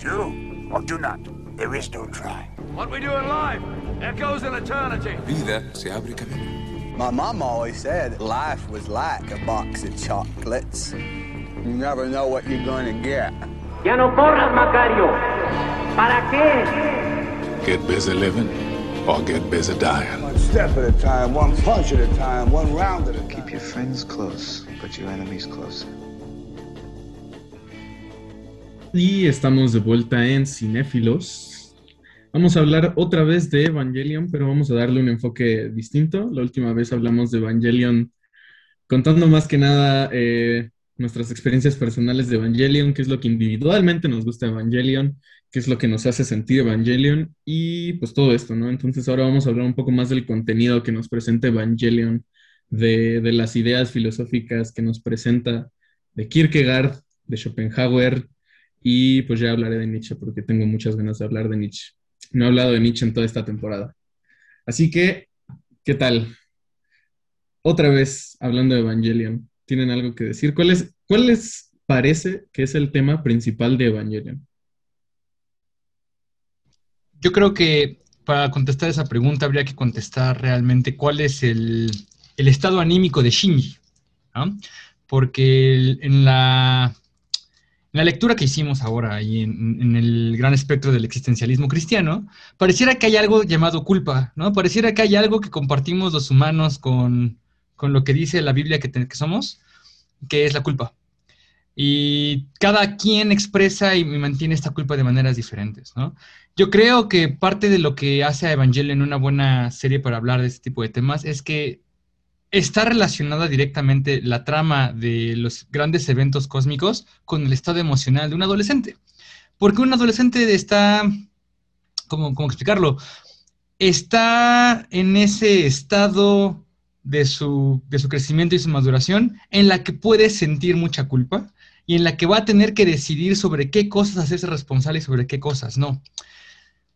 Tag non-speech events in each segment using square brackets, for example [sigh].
Do or do not. There is no try. What we do in life echoes in eternity. Vida se abre camino. My mom always said life was like a box of chocolates. You never know what you're gonna get. Ya no corras, Macario. ¿Para qué? Get busy living or get busy dying. One step at a time, one punch at a time, one round at a time. Keep your friends close, but your enemies closer. Y estamos de vuelta en Cinéfilos. Vamos a hablar otra vez de Evangelion, pero vamos a darle un enfoque distinto. La última vez hablamos de Evangelion contando más que nada eh, nuestras experiencias personales de Evangelion, qué es lo que individualmente nos gusta Evangelion, qué es lo que nos hace sentir Evangelion y pues todo esto, ¿no? Entonces ahora vamos a hablar un poco más del contenido que nos presenta Evangelion, de, de las ideas filosóficas que nos presenta de Kierkegaard, de Schopenhauer, y pues ya hablaré de Nietzsche porque tengo muchas ganas de hablar de Nietzsche. No he hablado de Nietzsche en toda esta temporada. Así que, ¿qué tal? Otra vez hablando de Evangelion. ¿Tienen algo que decir? ¿Cuál, es, cuál les parece que es el tema principal de Evangelion? Yo creo que para contestar esa pregunta habría que contestar realmente cuál es el, el estado anímico de Shinji. Porque en la la lectura que hicimos ahora y en, en el gran espectro del existencialismo cristiano, pareciera que hay algo llamado culpa, ¿no? Pareciera que hay algo que compartimos los humanos con, con lo que dice la Biblia que, que somos, que es la culpa. Y cada quien expresa y mantiene esta culpa de maneras diferentes, ¿no? Yo creo que parte de lo que hace a Evangelion una buena serie para hablar de este tipo de temas es que está relacionada directamente la trama de los grandes eventos cósmicos con el estado emocional de un adolescente. Porque un adolescente está, ¿cómo, explicarlo? Está en ese estado de su, de su crecimiento y su maduración en la que puede sentir mucha culpa y en la que va a tener que decidir sobre qué cosas hacerse responsable y sobre qué cosas no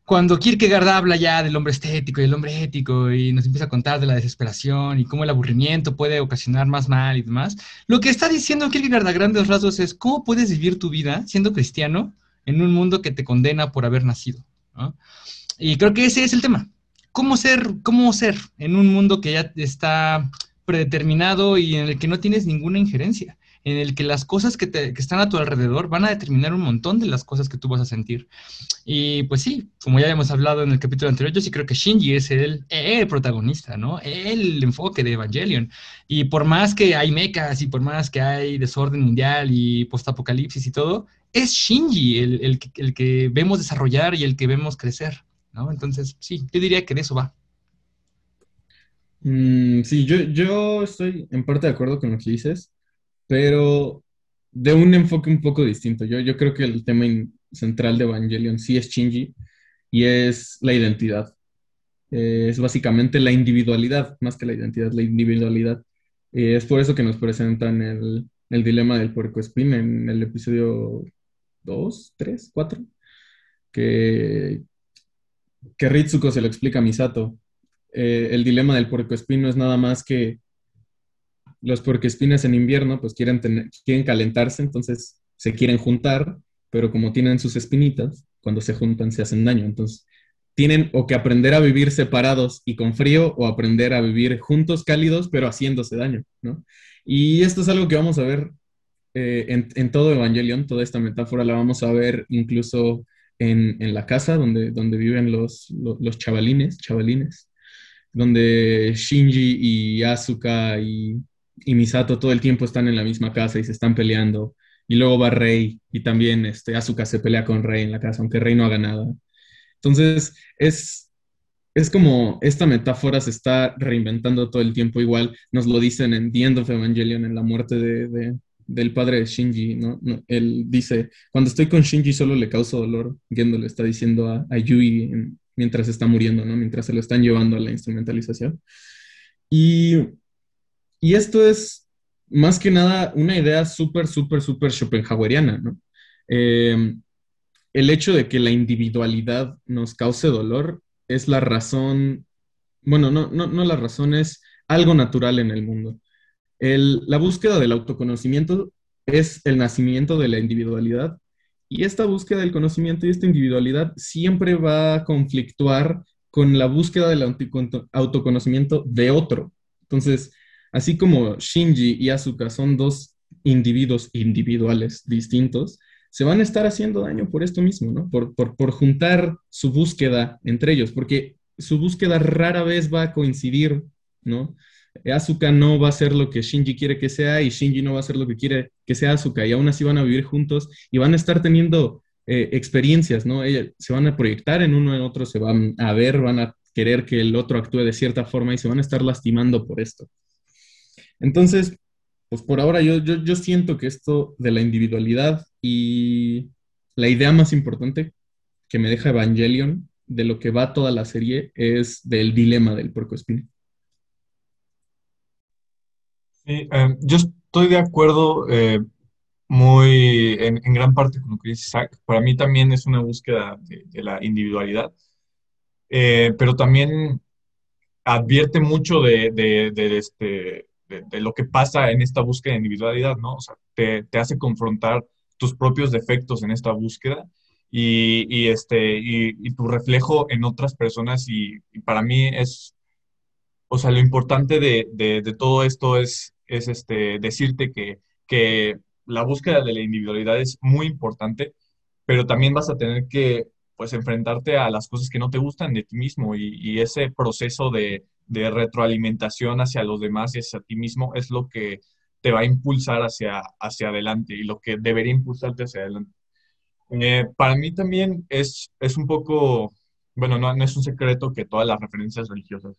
cuando Kierkegaard habla ya del hombre estético y el hombre ético y nos empieza a contar de la desesperación y cómo el aburrimiento puede ocasionar más mal y demás, lo que está diciendo Kierkegaard a grandes rasgos es cómo puedes vivir tu vida siendo cristiano en un mundo que te condena por haber nacido. Y creo que ese es el tema. ¿Cómo ser, cómo ser en un mundo que ya está predeterminado y en el que no tienes ninguna injerencia? En el que las cosas que, te, que, están a tu alrededor van a determinar un montón de las cosas que tú vas a sentir. Y pues sí, como ya hemos hablado en el capítulo anterior, yo sí creo que Shinji es el, el protagonista, ¿no? El enfoque de Evangelion. Y por más que hay mechas y por más que hay desorden mundial y postapocalipsis y todo, es Shinji el, el, el que vemos desarrollar y el que vemos crecer, ¿no? Entonces, sí, yo diría que de eso va. Mm, sí, yo, yo estoy en parte de acuerdo con lo que dices pero de un enfoque un poco distinto. Yo, yo creo que el tema central de Evangelion sí es Shinji y es la identidad. Eh, es básicamente la individualidad, más que la identidad, la individualidad. Eh, es por eso que nos presentan el, el dilema del puerco espín en el episodio 2, 3, 4, que, que Ritsuko se lo explica a Misato. Eh, el dilema del puerco espín no es nada más que los puercoespines en invierno pues quieren, tener, quieren calentarse, entonces se quieren juntar, pero como tienen sus espinitas, cuando se juntan se hacen daño. Entonces tienen o que aprender a vivir separados y con frío o aprender a vivir juntos cálidos, pero haciéndose daño, ¿no? Y esto es algo que vamos a ver eh, en, en, todo Evangelion, toda esta metáfora la vamos a ver incluso en, en la casa donde, donde viven los, los, los chavalines, chavalines, donde Shinji y Asuka y y Misato todo el tiempo están en la misma casa y se están peleando. Y luego va Rey y también este, Asuka se pelea con Rey en la casa, aunque Rey no haga nada. Entonces, es, es como esta metáfora se está reinventando todo el tiempo. Igual nos lo dicen en The End of Evangelion, en la muerte de, de, del padre de Shinji. ¿no? No, él dice, cuando estoy con Shinji solo le causo dolor. Gendo le está diciendo a, a Yui en, mientras está muriendo, ¿no? mientras se lo están llevando a la instrumentalización. Y y esto es más que nada una idea súper, súper, súper schopenhaueriana, ¿no? Eh, el hecho de que la individualidad nos cause dolor es la razón, bueno, no, no, no la razón, es algo natural en el mundo. El, la búsqueda del autoconocimiento es el nacimiento de la individualidad Y esta búsqueda del conocimiento y esta individualidad siempre va a conflictuar con la búsqueda del auto- autoconocimiento de otro. Entonces, así como Shinji y Asuka son dos individuos individuales distintos, se van a estar haciendo daño por esto mismo, ¿no? Por, por, por juntar su búsqueda entre ellos, porque su búsqueda rara vez va a coincidir, ¿no? Asuka no va a ser lo que Shinji quiere que sea y Shinji no va a ser lo que quiere que sea Asuka y aún así van a vivir juntos y van a estar teniendo eh, experiencias, ¿no? Se van a proyectar en uno en otro, se van a ver, van a querer que el otro actúe de cierta forma y se van a estar lastimando por esto. Entonces, pues por ahora yo, yo, yo siento que esto de la individualidad y la idea más importante que me deja Evangelion de lo que va toda la serie es del dilema del puercoespín. Sí, eh, yo estoy de acuerdo eh, muy en, gran parte con lo que dice Isaac. Para mí también es una búsqueda de, la individualidad, Eh, pero también advierte mucho de- de este, de, lo que pasa en esta búsqueda de individualidad, ¿no? O sea, te, te hace confrontar tus propios defectos en esta búsqueda y, y, este, y, tu reflejo en otras personas y, para mí es, o sea, lo importante de, de- todo esto es, es este, decirte que, que la búsqueda de la individualidad es muy importante, pero también vas a tener que, pues, enfrentarte a las cosas que no te gustan de ti mismo y ese proceso de, de retroalimentación hacia los demás y hacia ti mismo es lo que te va a impulsar hacia, hacia adelante y lo que debería impulsarte hacia adelante. Eh, para mí también es, es un poco, bueno, no, no es un secreto que todas las referencias religiosas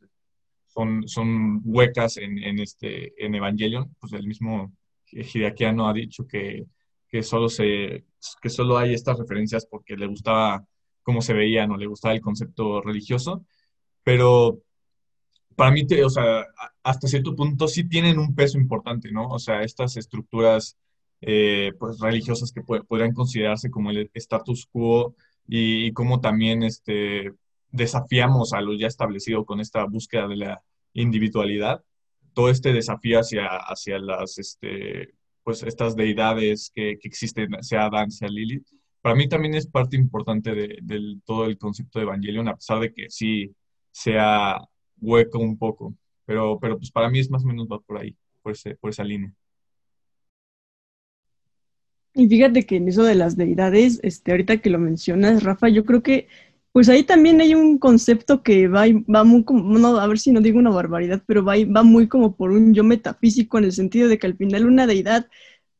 son, son huecas en, en este, en Evangelion, pues el mismo Hideaki Anno ha dicho que, que, solo se, que solo hay estas referencias porque le gustaba cómo se veían o le gustaba el concepto religioso, pero para mí, te- o sea, hasta cierto punto sí tienen un peso importante, ¿no? O sea, estas estructuras eh, pues religiosas que pu- podrían considerarse como el status quo y, y cómo también este, desafiamos a lo ya establecido con esta búsqueda de la individualidad, todo este desafío hacia, hacia las, este, pues estas deidades que, que existen, sea Adán, sea Lilith, para mí también es parte importante de, del todo el concepto de Evangelion, a pesar de que sí sea hueco un poco, pero, pero pues para mí es más o menos va por ahí, por, ese, por esa línea. Y fíjate que en eso de las deidades, este, ahorita que lo mencionas, Rafa, yo creo que pues ahí también hay un concepto que va, va muy como, no, a ver si no digo una barbaridad, pero va, va muy como por un yo metafísico en el sentido de que al final una deidad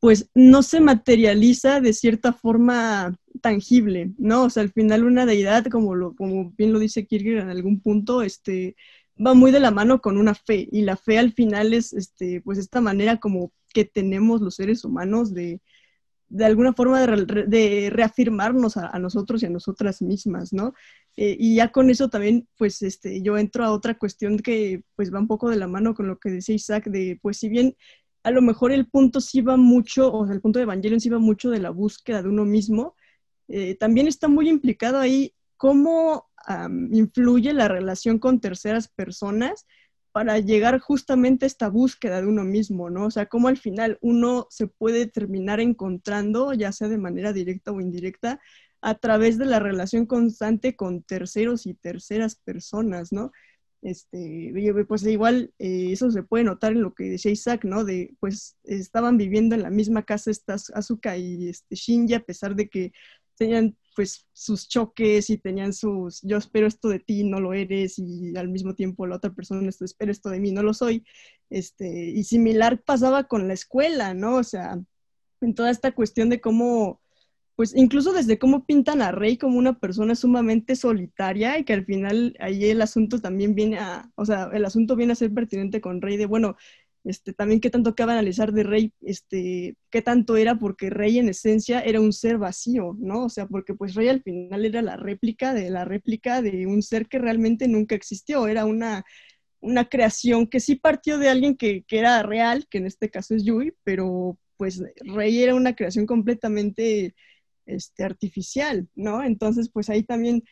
pues no se materializa de cierta forma tangible, ¿no? O sea, al final una deidad, como, lo, como bien lo dice Kierkegaard en algún punto, este, va muy de la mano con una fe, y la fe al final es, este, pues esta manera como que tenemos los seres humanos de, de alguna forma de, re- de reafirmarnos a, a nosotros y a nosotras mismas, ¿no? Eh, y ya con eso también, pues, este, yo entro a otra cuestión que, pues, va un poco de la mano con lo que decía Isaac, de, pues, si bien a lo mejor el punto sí va mucho, o sea, el punto de Evangelion sí va mucho de la búsqueda de uno mismo, eh, también está muy implicado ahí cómo influye la relación con terceras personas para llegar justamente a esta búsqueda de uno mismo, ¿no? O sea, cómo al final uno se puede terminar encontrando, ya sea de manera directa o indirecta, a través de la relación constante con terceros y terceras personas, ¿no? Este, pues igual eh, eso se puede notar en lo que decía Isaac, ¿no? De, pues estaban viviendo en la misma casa estas Asuka y este, Shinji, a pesar de que tenían pues sus choques y tenían sus, yo espero esto de ti, no lo eres, y al mismo tiempo la otra persona esto, espero esto de mí, no lo soy. Este, y similar pasaba con la escuela, ¿no? O sea, en toda esta cuestión de cómo, pues incluso desde cómo pintan a Rey como una persona sumamente solitaria y que al final ahí el asunto también viene a, o sea, el asunto viene a ser pertinente con Rey de, bueno, este, también qué tanto cabe analizar de Rey, este, qué tanto era, porque Rey en esencia era un ser vacío, ¿no? O sea, porque pues Rey al final era la réplica de la réplica de un ser que realmente nunca existió, era una, una creación que sí partió de alguien que, que era real, que en este caso es Yui, pero pues Rey era una creación completamente este, artificial, ¿no? Entonces, pues ahí también,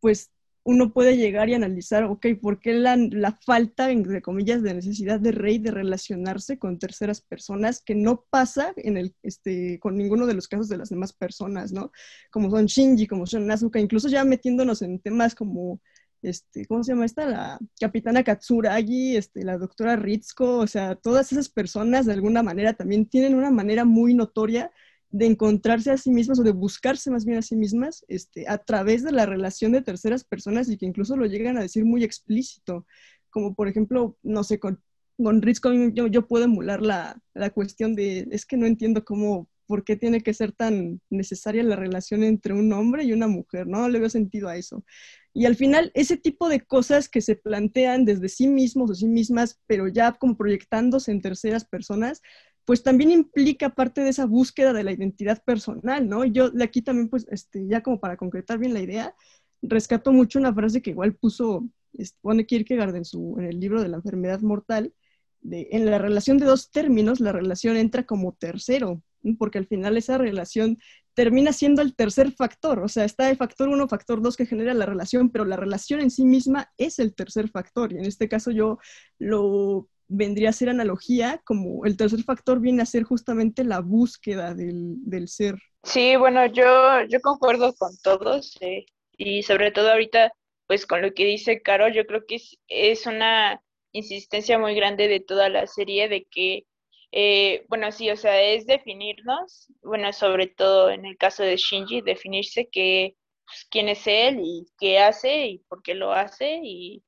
pues uno puede llegar y analizar, ok, ¿por qué la, falta, entre comillas, de necesidad de Rey de relacionarse con terceras personas que no pasa en el, este, con ninguno de los casos de las demás personas, ¿no? Como son Shinji, como son Asuka, incluso ya metiéndonos en temas como, este, ¿cómo se llama esta? La capitana Katsuragi, este, la doctora Ritsuko, o sea, todas esas personas de alguna manera también tienen una manera muy notoria de encontrarse a sí mismas o de buscarse más bien a sí mismas este, a través de la relación de terceras personas y que incluso lo llegan a decir muy explícito, como por ejemplo, no sé, con, con Rizko yo, yo puedo emular la, la cuestión de, es que no entiendo cómo, por qué tiene que ser tan necesaria la relación entre un hombre y una mujer, no le veo sentido a eso. Y al final, ese tipo de cosas que se plantean desde sí mismos o sí mismas, pero ya como proyectándose en terceras personas, pues también implica parte de esa búsqueda de la identidad personal, ¿no? Yo de aquí también, pues, este, ya como para concretar bien la idea, rescato mucho una frase que igual puso, este, pone Kierkegaard en, su, en el libro de la enfermedad mortal, de, en la relación de dos términos, la relación entra como tercero, porque al final esa relación termina siendo el tercer factor, o sea, está el factor uno, factor dos que genera la relación, pero la relación en sí misma es el tercer factor, y en este caso yo lo vendría a ser analogía, como el tercer factor viene a ser justamente la búsqueda del, del ser. Sí, bueno, yo, yo concuerdo con todos eh, y sobre todo ahorita, pues con lo que dice Caro, yo creo que es, es una insistencia muy grande de toda la serie de que, eh, bueno, sí, o sea, es definirnos, bueno, sobre todo en el caso de Shinji, definirse que, pues, quién es él y qué hace y por qué lo hace y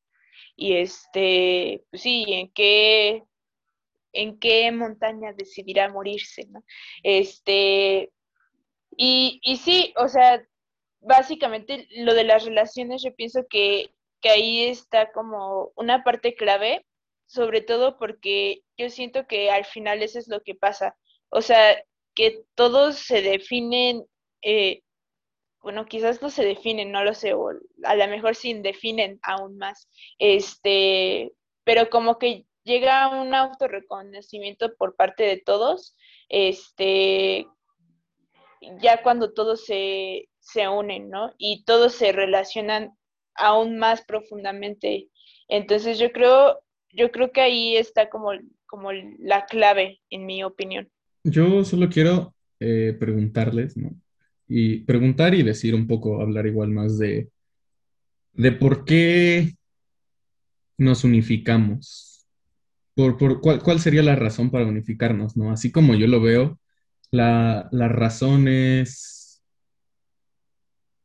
y este, pues sí, en qué, en qué montaña decidirá morirse, ¿no? Este, y, y sí, o sea, básicamente lo de las relaciones, yo pienso que, que ahí está como una parte clave, sobre todo porque yo siento que al final eso es lo que pasa. O sea, que todos se definen eh, bueno, quizás no se definen, no lo sé, o a lo mejor se indefinen aún más, este, pero como que llega un autorreconocimiento por parte de todos, este, ya cuando todos se, se unen, ¿no? Y todos se relacionan aún más profundamente. Entonces yo creo, yo creo que ahí está como, como la clave, en mi opinión. Yo solo quiero eh, preguntarles, ¿no? Y preguntar y decir un poco, hablar igual más de, de por qué nos unificamos. Por, por cuál, sería la razón para unificarnos, ¿no? Así como yo lo veo, la, la razón es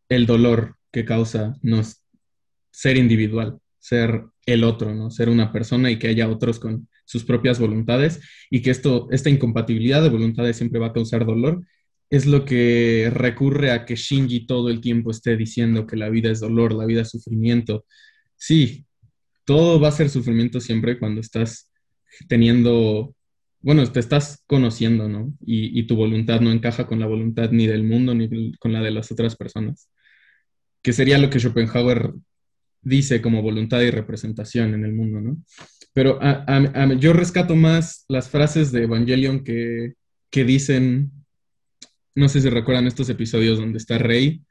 el dolor que causa nos, ser individual, ser el otro, ¿no? Ser una persona y que haya otros con sus propias voluntades y que esto, esta incompatibilidad de voluntades siempre va a causar dolor es lo que recurre a que Shinji todo el tiempo esté diciendo que la vida es dolor, la vida es sufrimiento. Sí, todo va a ser sufrimiento siempre cuando estás teniendo, bueno, te estás conociendo, ¿no? Y, tu voluntad no encaja con la voluntad ni del mundo ni con la de las otras personas. Que sería lo que Schopenhauer dice como voluntad y representación en el mundo, ¿no? Pero yo rescato más las frases de Evangelion que, que dicen no sé si recuerdan estos episodios donde está Rey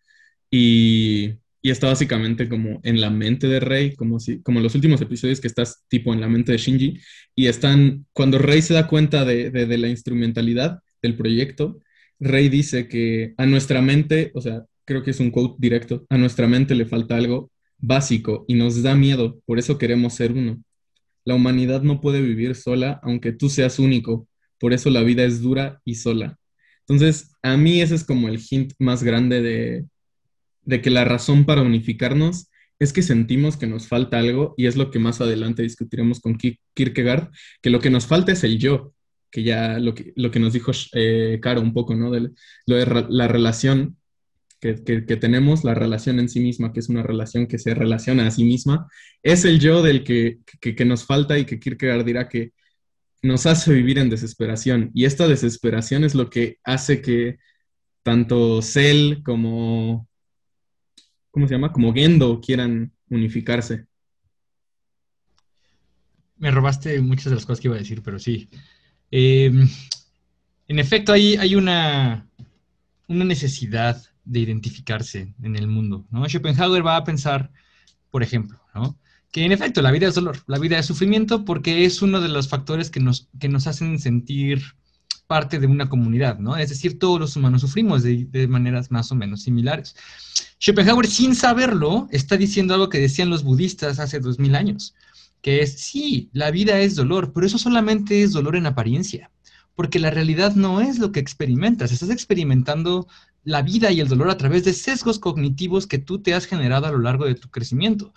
y, está básicamente como en la mente de Rey, como, si, como los últimos episodios que estás tipo en la mente de Shinji, y están, cuando Rey se da cuenta de, de la instrumentalidad del proyecto, Rey dice que a nuestra mente, o sea, creo que es un quote directo, a nuestra mente le falta algo básico y nos da miedo, por eso queremos ser uno. La humanidad no puede vivir sola aunque tú seas único, por eso la vida es dura y sola. Entonces, a mí ese es como el hint más grande de, que la razón para unificarnos es que sentimos que nos falta algo y es lo que más adelante discutiremos con Kierkegaard, que lo que nos falta es el yo, que ya lo que, lo que nos dijo eh, Caro un poco, ¿no? De, lo de la relación que, tenemos, la relación en sí misma, que es una relación que se relaciona a sí misma, es el yo del que, que nos falta y que Kierkegaard dirá que nos hace vivir en desesperación. Y esta desesperación es lo que hace que tanto Cell como, ¿cómo se llama? Como Gendo quieran unificarse. Me robaste muchas de las cosas que iba a decir, pero sí. Em, en efecto, hay, hay una, una necesidad de identificarse en el mundo. ¿no? Schopenhauer va a pensar por ejemplo, ¿no? Que en efecto la vida es dolor, la vida es sufrimiento porque es uno de los factores que nos, que nos hacen sentir parte de una comunidad, ¿no? Es decir, todos los humanos sufrimos de, maneras más o menos similares. Schopenhauer, sin saberlo, está diciendo algo que decían los budistas hace dos mil años, que es, sí, la vida es dolor, pero eso solamente es dolor en apariencia, porque la realidad no es lo que experimentas, estás experimentando la vida y el dolor a través de sesgos cognitivos que tú te has generado a lo largo de tu crecimiento.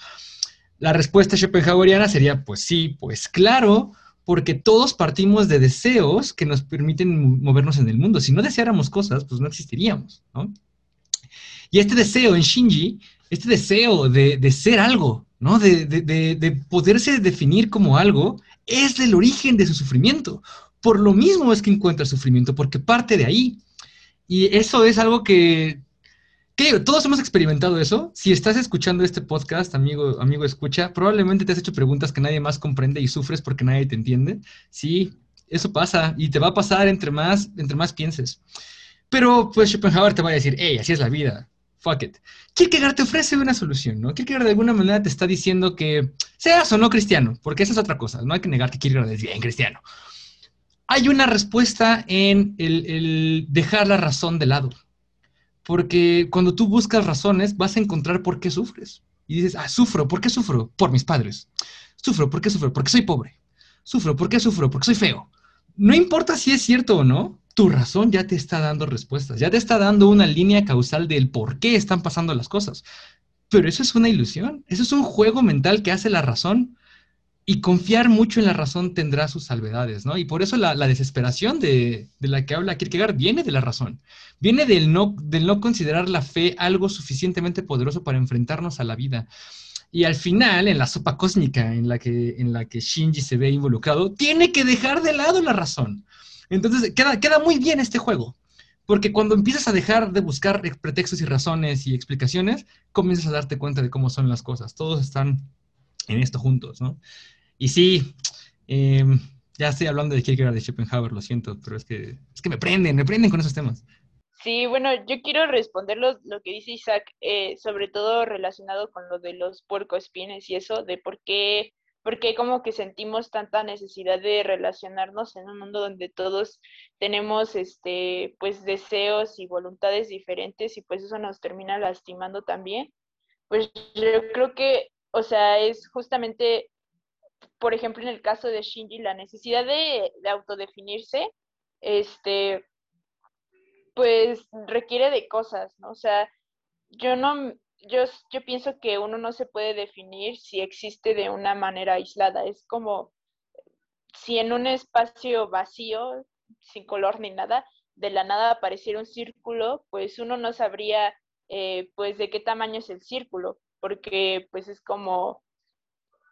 La respuesta schopenhaueriana sería, pues sí, pues claro, porque todos partimos de deseos que nos permiten movernos en el mundo. Si no deseáramos cosas, pues no existiríamos, ¿no? Y este deseo en Shinji, este deseo de, ser algo, ¿no? De, de, poderse definir como algo, es el origen de su sufrimiento. Por lo mismo es que encuentra sufrimiento, porque parte de ahí. Y eso es algo que, todos hemos experimentado eso. Si estás escuchando este podcast, amigo, amigo escucha, probablemente te has hecho preguntas que nadie más comprende y sufres porque nadie te entiende. Sí, eso pasa y te va a pasar entre más, entre más pienses. Pero pues Schopenhauer te va a decir, hey, así es la vida fuck it. Kierkegaard te ofrece una solución, ¿no? Kierkegaard de alguna manera te está diciendo que seas o no cristiano, porque esa es otra cosa, no hay que negar que Kierkegaard es bien cristiano. Hay una respuesta en el, dejar la razón de lado, porque cuando tú buscas razones vas a encontrar por qué sufres. Y dices, ah, sufro, ¿por qué sufro? Por mis padres. Sufro, ¿por qué sufro? Porque soy pobre. Sufro, ¿por qué sufro? Porque soy feo. No importa si es cierto o no, tu razón ya te está dando respuestas, ya te está dando una línea causal del por qué están pasando las cosas. Pero eso es una ilusión, eso es un juego mental que hace la razón y confiar mucho en la razón tendrá sus salvedades, ¿no? Y por eso la, desesperación de, la que habla Kierkegaard viene de la razón, viene del no, del no considerar la fe algo suficientemente poderoso para enfrentarnos a la vida. Y al final, en la sopa cósmica en la que, en la que Shinji se ve involucrado, tiene que dejar de lado la razón. Entonces, queda, queda muy bien este juego. Porque cuando empiezas a dejar de buscar pretextos y razones y explicaciones, comienzas a darte cuenta de cómo son las cosas. Todos están en esto juntos, ¿no? Y sí, em, ya estoy hablando de Kierkegaard de Schopenhauer, lo siento, pero es que, es que me prenden, me prenden con esos temas. Sí, bueno, yo quiero responder lo, que dice Isaac, eh, sobre todo relacionado con lo de los puercoespines y eso, de por qué porque como que sentimos tanta necesidad de relacionarnos en un mundo donde todos tenemos este pues deseos y voluntades diferentes y pues eso nos termina lastimando también. Pues yo creo que, o sea, es justamente, por ejemplo, en el caso de Shinji, la necesidad de, de autodefinirse, este, pues requiere de cosas, ¿no? O sea, yo no, yo, yo pienso que uno no se puede definir si existe de una manera aislada. Es como si en un espacio vacío, sin color ni nada, de la nada apareciera un círculo, pues uno no sabría eh, pues de qué tamaño es el círculo, porque pues es como,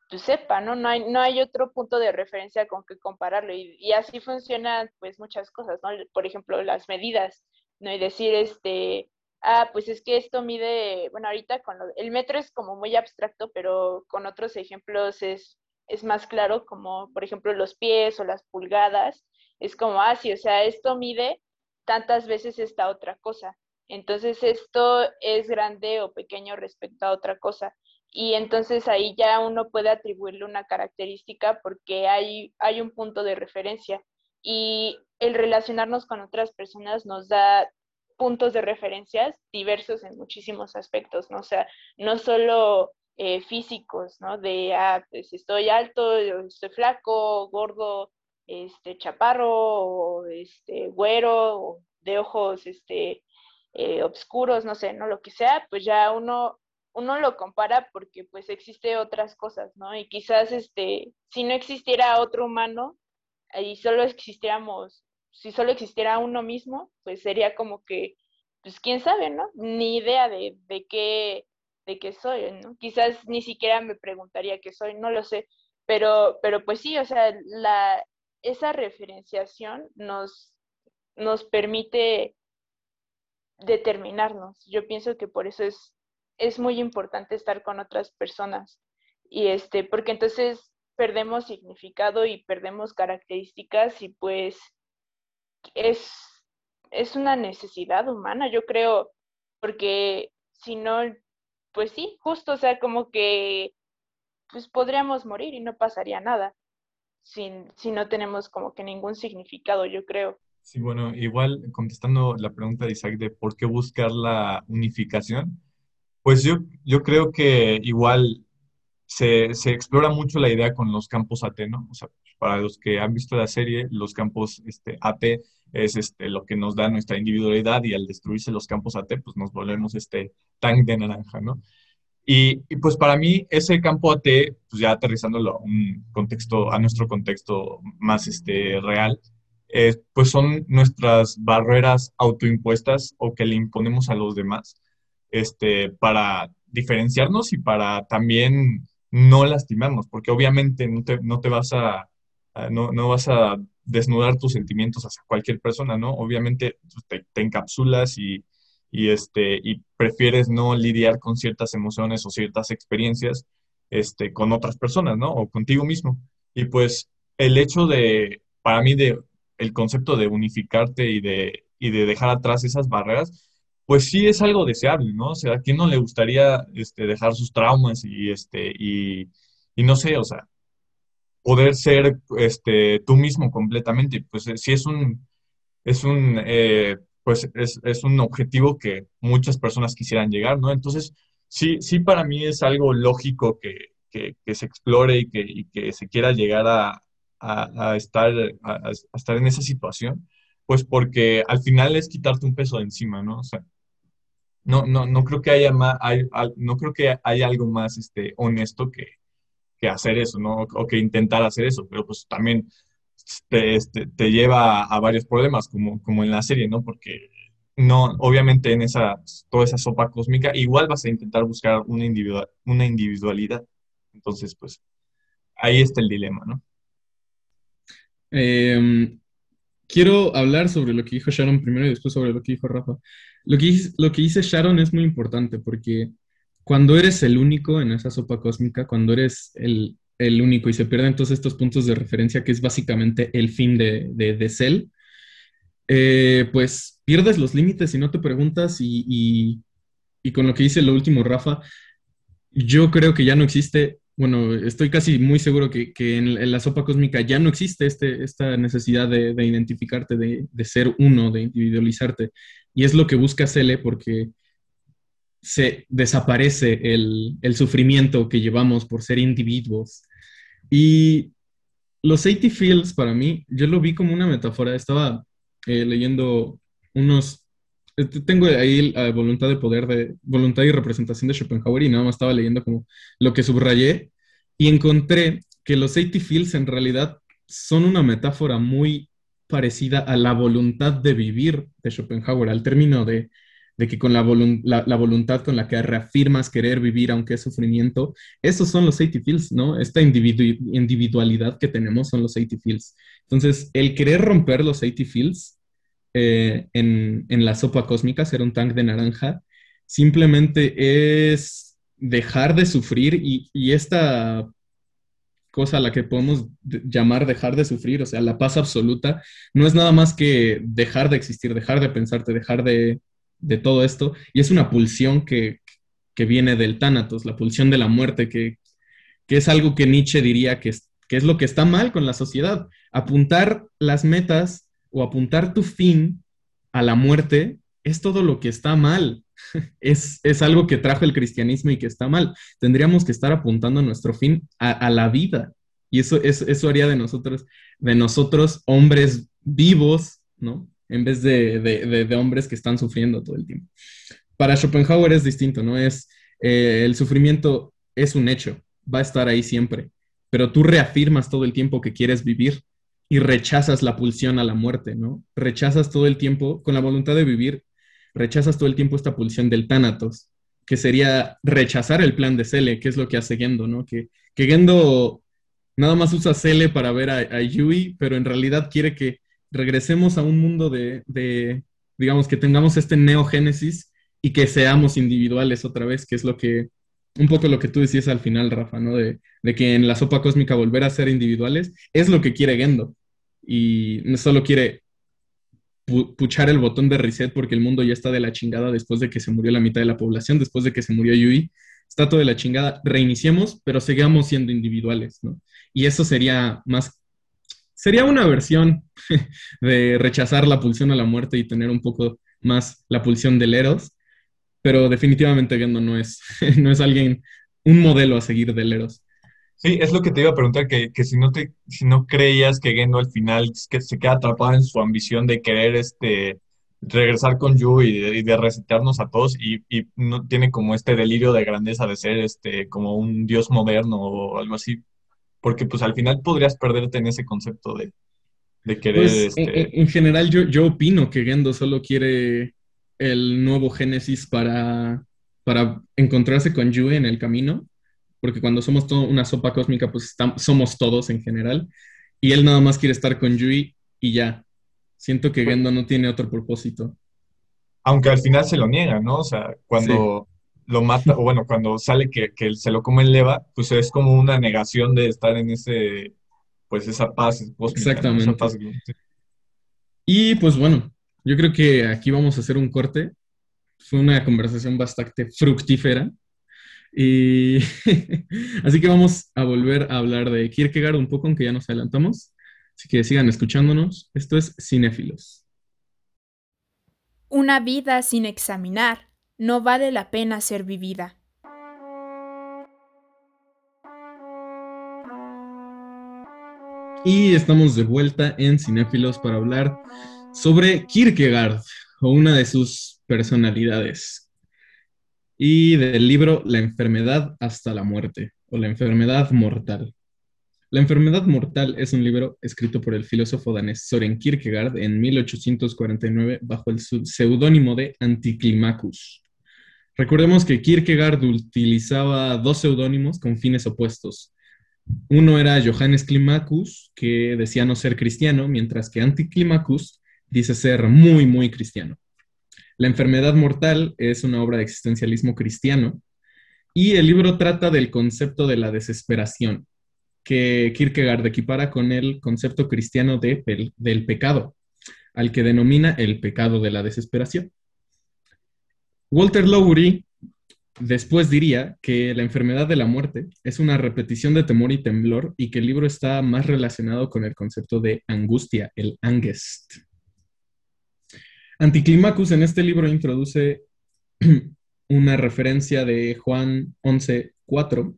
pues sepa, ¿no? No hay, no hay otro punto de referencia con que compararlo y, así funcionan pues muchas cosas, ¿no? Por ejemplo, las medidas, ¿no? Y decir, este, ah, pues es que esto mide, bueno, ahorita con el metro es como muy abstracto, pero con otros ejemplos es, es más claro, como por ejemplo los pies o las pulgadas, es como, ah, sí, o sea, esto mide tantas veces esta otra cosa. Entonces esto es grande o pequeño respecto a otra cosa. Y entonces ahí ya uno puede atribuirle una característica porque hay, hay un punto de referencia. Y el relacionarnos con otras personas nos da puntos de referencias diversos en muchísimos aspectos, ¿no? O sea, no solo eh, físicos, ¿no? De, ah, pues estoy alto, estoy flaco, gordo, este, chaparro, este, güero, de ojos, este, eh, obscuros, no sé, ¿no? Lo que sea, pues ya uno, uno lo compara porque pues existe otras cosas, ¿no? Y quizás, este, si no existiera otro humano y solo existiéramos si solo existiera uno mismo, pues sería como que, pues quién sabe, ¿no? Ni idea de, de qué de qué soy, ¿no? Quizás ni siquiera me preguntaría qué soy, no lo sé, pero, pero pues sí, o sea, la, esa referenciación nos, nos permite determinarnos. Yo pienso que por eso es, es muy importante estar con otras personas. Y este, porque entonces perdemos significado y perdemos características y pues es, es una necesidad humana, yo creo, porque si no, pues sí, justo, o sea, como que pues podríamos morir y no pasaría nada sin, si no tenemos como que ningún significado, yo creo. Sí, bueno, igual contestando la pregunta de Isaac de por qué buscar la unificación, pues yo, yo creo que igual se, se explora mucho la idea con los campos AT, ¿no? O sea, para los que han visto la serie, los campos este, AT es este, lo que nos da nuestra individualidad y al destruirse los campos AT, pues nos volvemos este tank de naranja, ¿no? Y, y, pues para mí ese campo AT, pues ya aterrizándolo a un contexto, a nuestro contexto más este, real, eh, pues son nuestras barreras autoimpuestas o que le imponemos a los demás este, para diferenciarnos y para también no lastimarnos, porque obviamente no te, no te vas a, no, no, vas a desnudar tus sentimientos hacia cualquier persona, ¿no? Obviamente pues, te, te encapsulas y, y, este, y prefieres no lidiar con ciertas emociones o ciertas experiencias este, con otras personas, ¿no? O contigo mismo. Y pues el hecho de, para mí, de el concepto de unificarte y de, y de dejar atrás esas barreras, pues sí es algo deseable, ¿no? O sea, ¿a quién no le gustaría este, dejar sus traumas y, este, y, y no sé, o sea, poder ser este, tú mismo completamente? Pues sí es un, es un eh, pues es, es, un objetivo que muchas personas quisieran llegar, ¿no? Entonces, sí, sí para mí es algo lógico que, que, se explore y que, que, se quiera llegar a, a, a estar, a, estar en esa situación, pues porque al final es quitarte un peso de encima, ¿no? O sea, no, no, no creo que haya más, no creo que haya algo más este, honesto que, que hacer eso, ¿no? O que intentar hacer eso, pero pues también te, este, te lleva a, varios problemas, como, como en la serie, ¿no? Porque no, obviamente en esa, toda esa sopa cósmica, igual vas a intentar buscar una, una individualidad. Entonces, pues, ahí está el dilema, ¿no? Eh, quiero hablar sobre lo que dijo Sharon primero y después sobre lo que dijo Rafa. Lo que, lo que dice Sharon es muy importante porque cuando eres el único en esa sopa cósmica, cuando eres el, el único y se pierden todos estos puntos de referencia, que es básicamente el fin de, de, de Cell, eh, pues pierdes los límites y no te preguntas y, y, y, con lo que dice lo último Rafa, yo creo que ya no existe, bueno, estoy casi muy seguro que, en, la sopa cósmica ya no existe este, esta necesidad de, de identificarte, de, ser uno, de individualizarte. Y es lo que busca Cele porque se desaparece el, el, sufrimiento que llevamos por ser individuos. Y los 80 Fields para mí, yo lo vi como una metáfora. Estaba eh, leyendo unos... Este, tengo ahí la voluntad de poder, de voluntad y representación de Schopenhauer y nada más estaba leyendo como lo que subrayé y encontré que los 80 Fields en realidad son una metáfora muy parecida a la voluntad de vivir de Schopenhauer, al término de de que con la, volun la, la, voluntad con la que reafirmas querer vivir aunque es sufrimiento, esos son los 80 feels, ¿no? Esta individu individualidad que tenemos son los 80 feels. Entonces, el querer romper los 80 feels eh, en, en, la sopa cósmica, ser un tank de naranja, simplemente es dejar de sufrir y, y esta cosa a la que podemos llamar dejar de sufrir, o sea, la paz absoluta, no es nada más que dejar de existir, dejar de pensarte, dejar de, de todo esto, y es una pulsión que, que viene del Tánatos, la pulsión de la muerte, que, que es algo que Nietzsche diría que es, que es lo que está mal con la sociedad. Apuntar las metas o apuntar tu fin a la muerte es todo lo que está mal. [laughs] Es, es algo que trajo el cristianismo y que está mal. Tendríamos que estar apuntando nuestro fin a, la vida. Y eso, eso, eso haría de nosotros, de nosotros hombres vivos, ¿no? en vez de, de, de, hombres que están sufriendo todo el tiempo. Para Schopenhauer es distinto, ¿no? Es eh, el sufrimiento es un hecho, va a estar ahí siempre, pero tú reafirmas todo el tiempo que quieres vivir y rechazas la pulsión a la muerte, ¿no? Rechazas todo el tiempo, con la voluntad de vivir, rechazas todo el tiempo esta pulsión del tánatos, que sería rechazar el plan de Cele, que es lo que hace Gendo, ¿no? Que, que Gendo nada más usa Cele para ver a, a Yui, pero en realidad quiere que regresemos a un mundo de, de, digamos, que tengamos este neogénesis y que seamos individuales otra vez, que es lo que, un poco lo que tú decías al final, Rafa, ¿no? De, de que en la sopa cósmica volver a ser individuales es lo que quiere Gendo. Y no solo quiere pu- puchar el botón de reset porque el mundo ya está de la chingada después de que se murió la mitad de la población, después de que se murió Yui, está todo de la chingada, reiniciemos, pero sigamos siendo individuales, ¿no? Y eso sería más, sería una versión [laughs] de rechazar la pulsión a la muerte y tener un poco más la pulsión del Eros, pero definitivamente Gendo no es, [laughs] no es alguien, un modelo a seguir del Eros. Sí, es lo que te iba a preguntar, que, que si no te, si no creías que Gendo al final que se queda atrapado en su ambición de querer este regresar con Yu y de, y de resetearnos a todos y, y no tiene como este delirio de grandeza de ser este como un dios moderno o algo así. Porque pues al final podrías perderte en ese concepto de, de querer Pues, este, en, en- en general, yo, yo opino que Gendo solo quiere el nuevo Génesis para, para encontrarse con Yue en el camino, porque cuando somos todo una sopa cósmica, pues estam- somos todos en general, y él nada más quiere estar con Yui y ya. Siento que Gendo no tiene otro propósito. aunque al final se lo niega, ¿no? O sea, cuando lo mata, o bueno, cuando sale que, que se lo come el leva, pues es como una negación de estar en ese, pues esa paz cósmica, ¿no? Esa Exactamente. Y pues bueno, yo creo que aquí vamos a hacer un corte. Fue una conversación bastante fructífera. Y [laughs] así que vamos a volver a hablar de Kierkegaard un poco, aunque ya nos adelantamos. Así que sigan escuchándonos. Esto es Cinéfilos. Una vida sin examinar no vale la pena ser vivida. Y estamos de vuelta en Cinéfilos para hablar sobre Kierkegaard o una de sus personalidades. Y del libro La enfermedad hasta la muerte o la enfermedad mortal. La enfermedad mortal es un libro escrito por el filósofo danés Soren Kierkegaard en 1849 bajo el seudónimo de Anticlimacus. Recordemos que Kierkegaard utilizaba dos seudónimos con fines opuestos. Uno era Johannes Climacus, que decía no ser cristiano, mientras que Anticlimacus dice ser muy, muy cristiano. La enfermedad mortal es una obra de existencialismo cristiano y el libro trata del concepto de la desesperación, que Kierkegaard equipara con el concepto cristiano de pel- del pecado, al que denomina el pecado de la desesperación. Walter Lowry después diría que la enfermedad de la muerte es una repetición de temor y temblor y que el libro está más relacionado con el concepto de angustia, el angst. Anticlimacus en este libro introduce [clears throat] una referencia de Juan 11:4.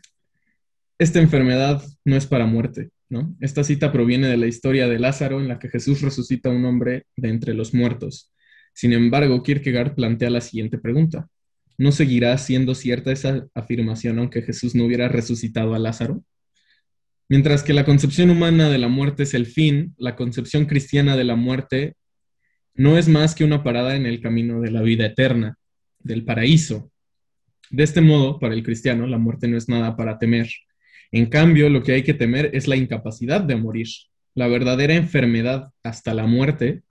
Esta enfermedad no es para muerte, ¿no? Esta cita proviene de la historia de Lázaro en la que Jesús resucita a un hombre de entre los muertos. Sin embargo, Kierkegaard plantea la siguiente pregunta. ¿No seguirá siendo cierta esa afirmación aunque Jesús no hubiera resucitado a Lázaro? Mientras que la concepción humana de la muerte es el fin, la concepción cristiana de la muerte no es más que una parada en el camino de la vida eterna, del paraíso. De este modo, para el cristiano, la muerte no es nada para temer. En cambio, lo que hay que temer es la incapacidad de morir, la verdadera enfermedad hasta la muerte,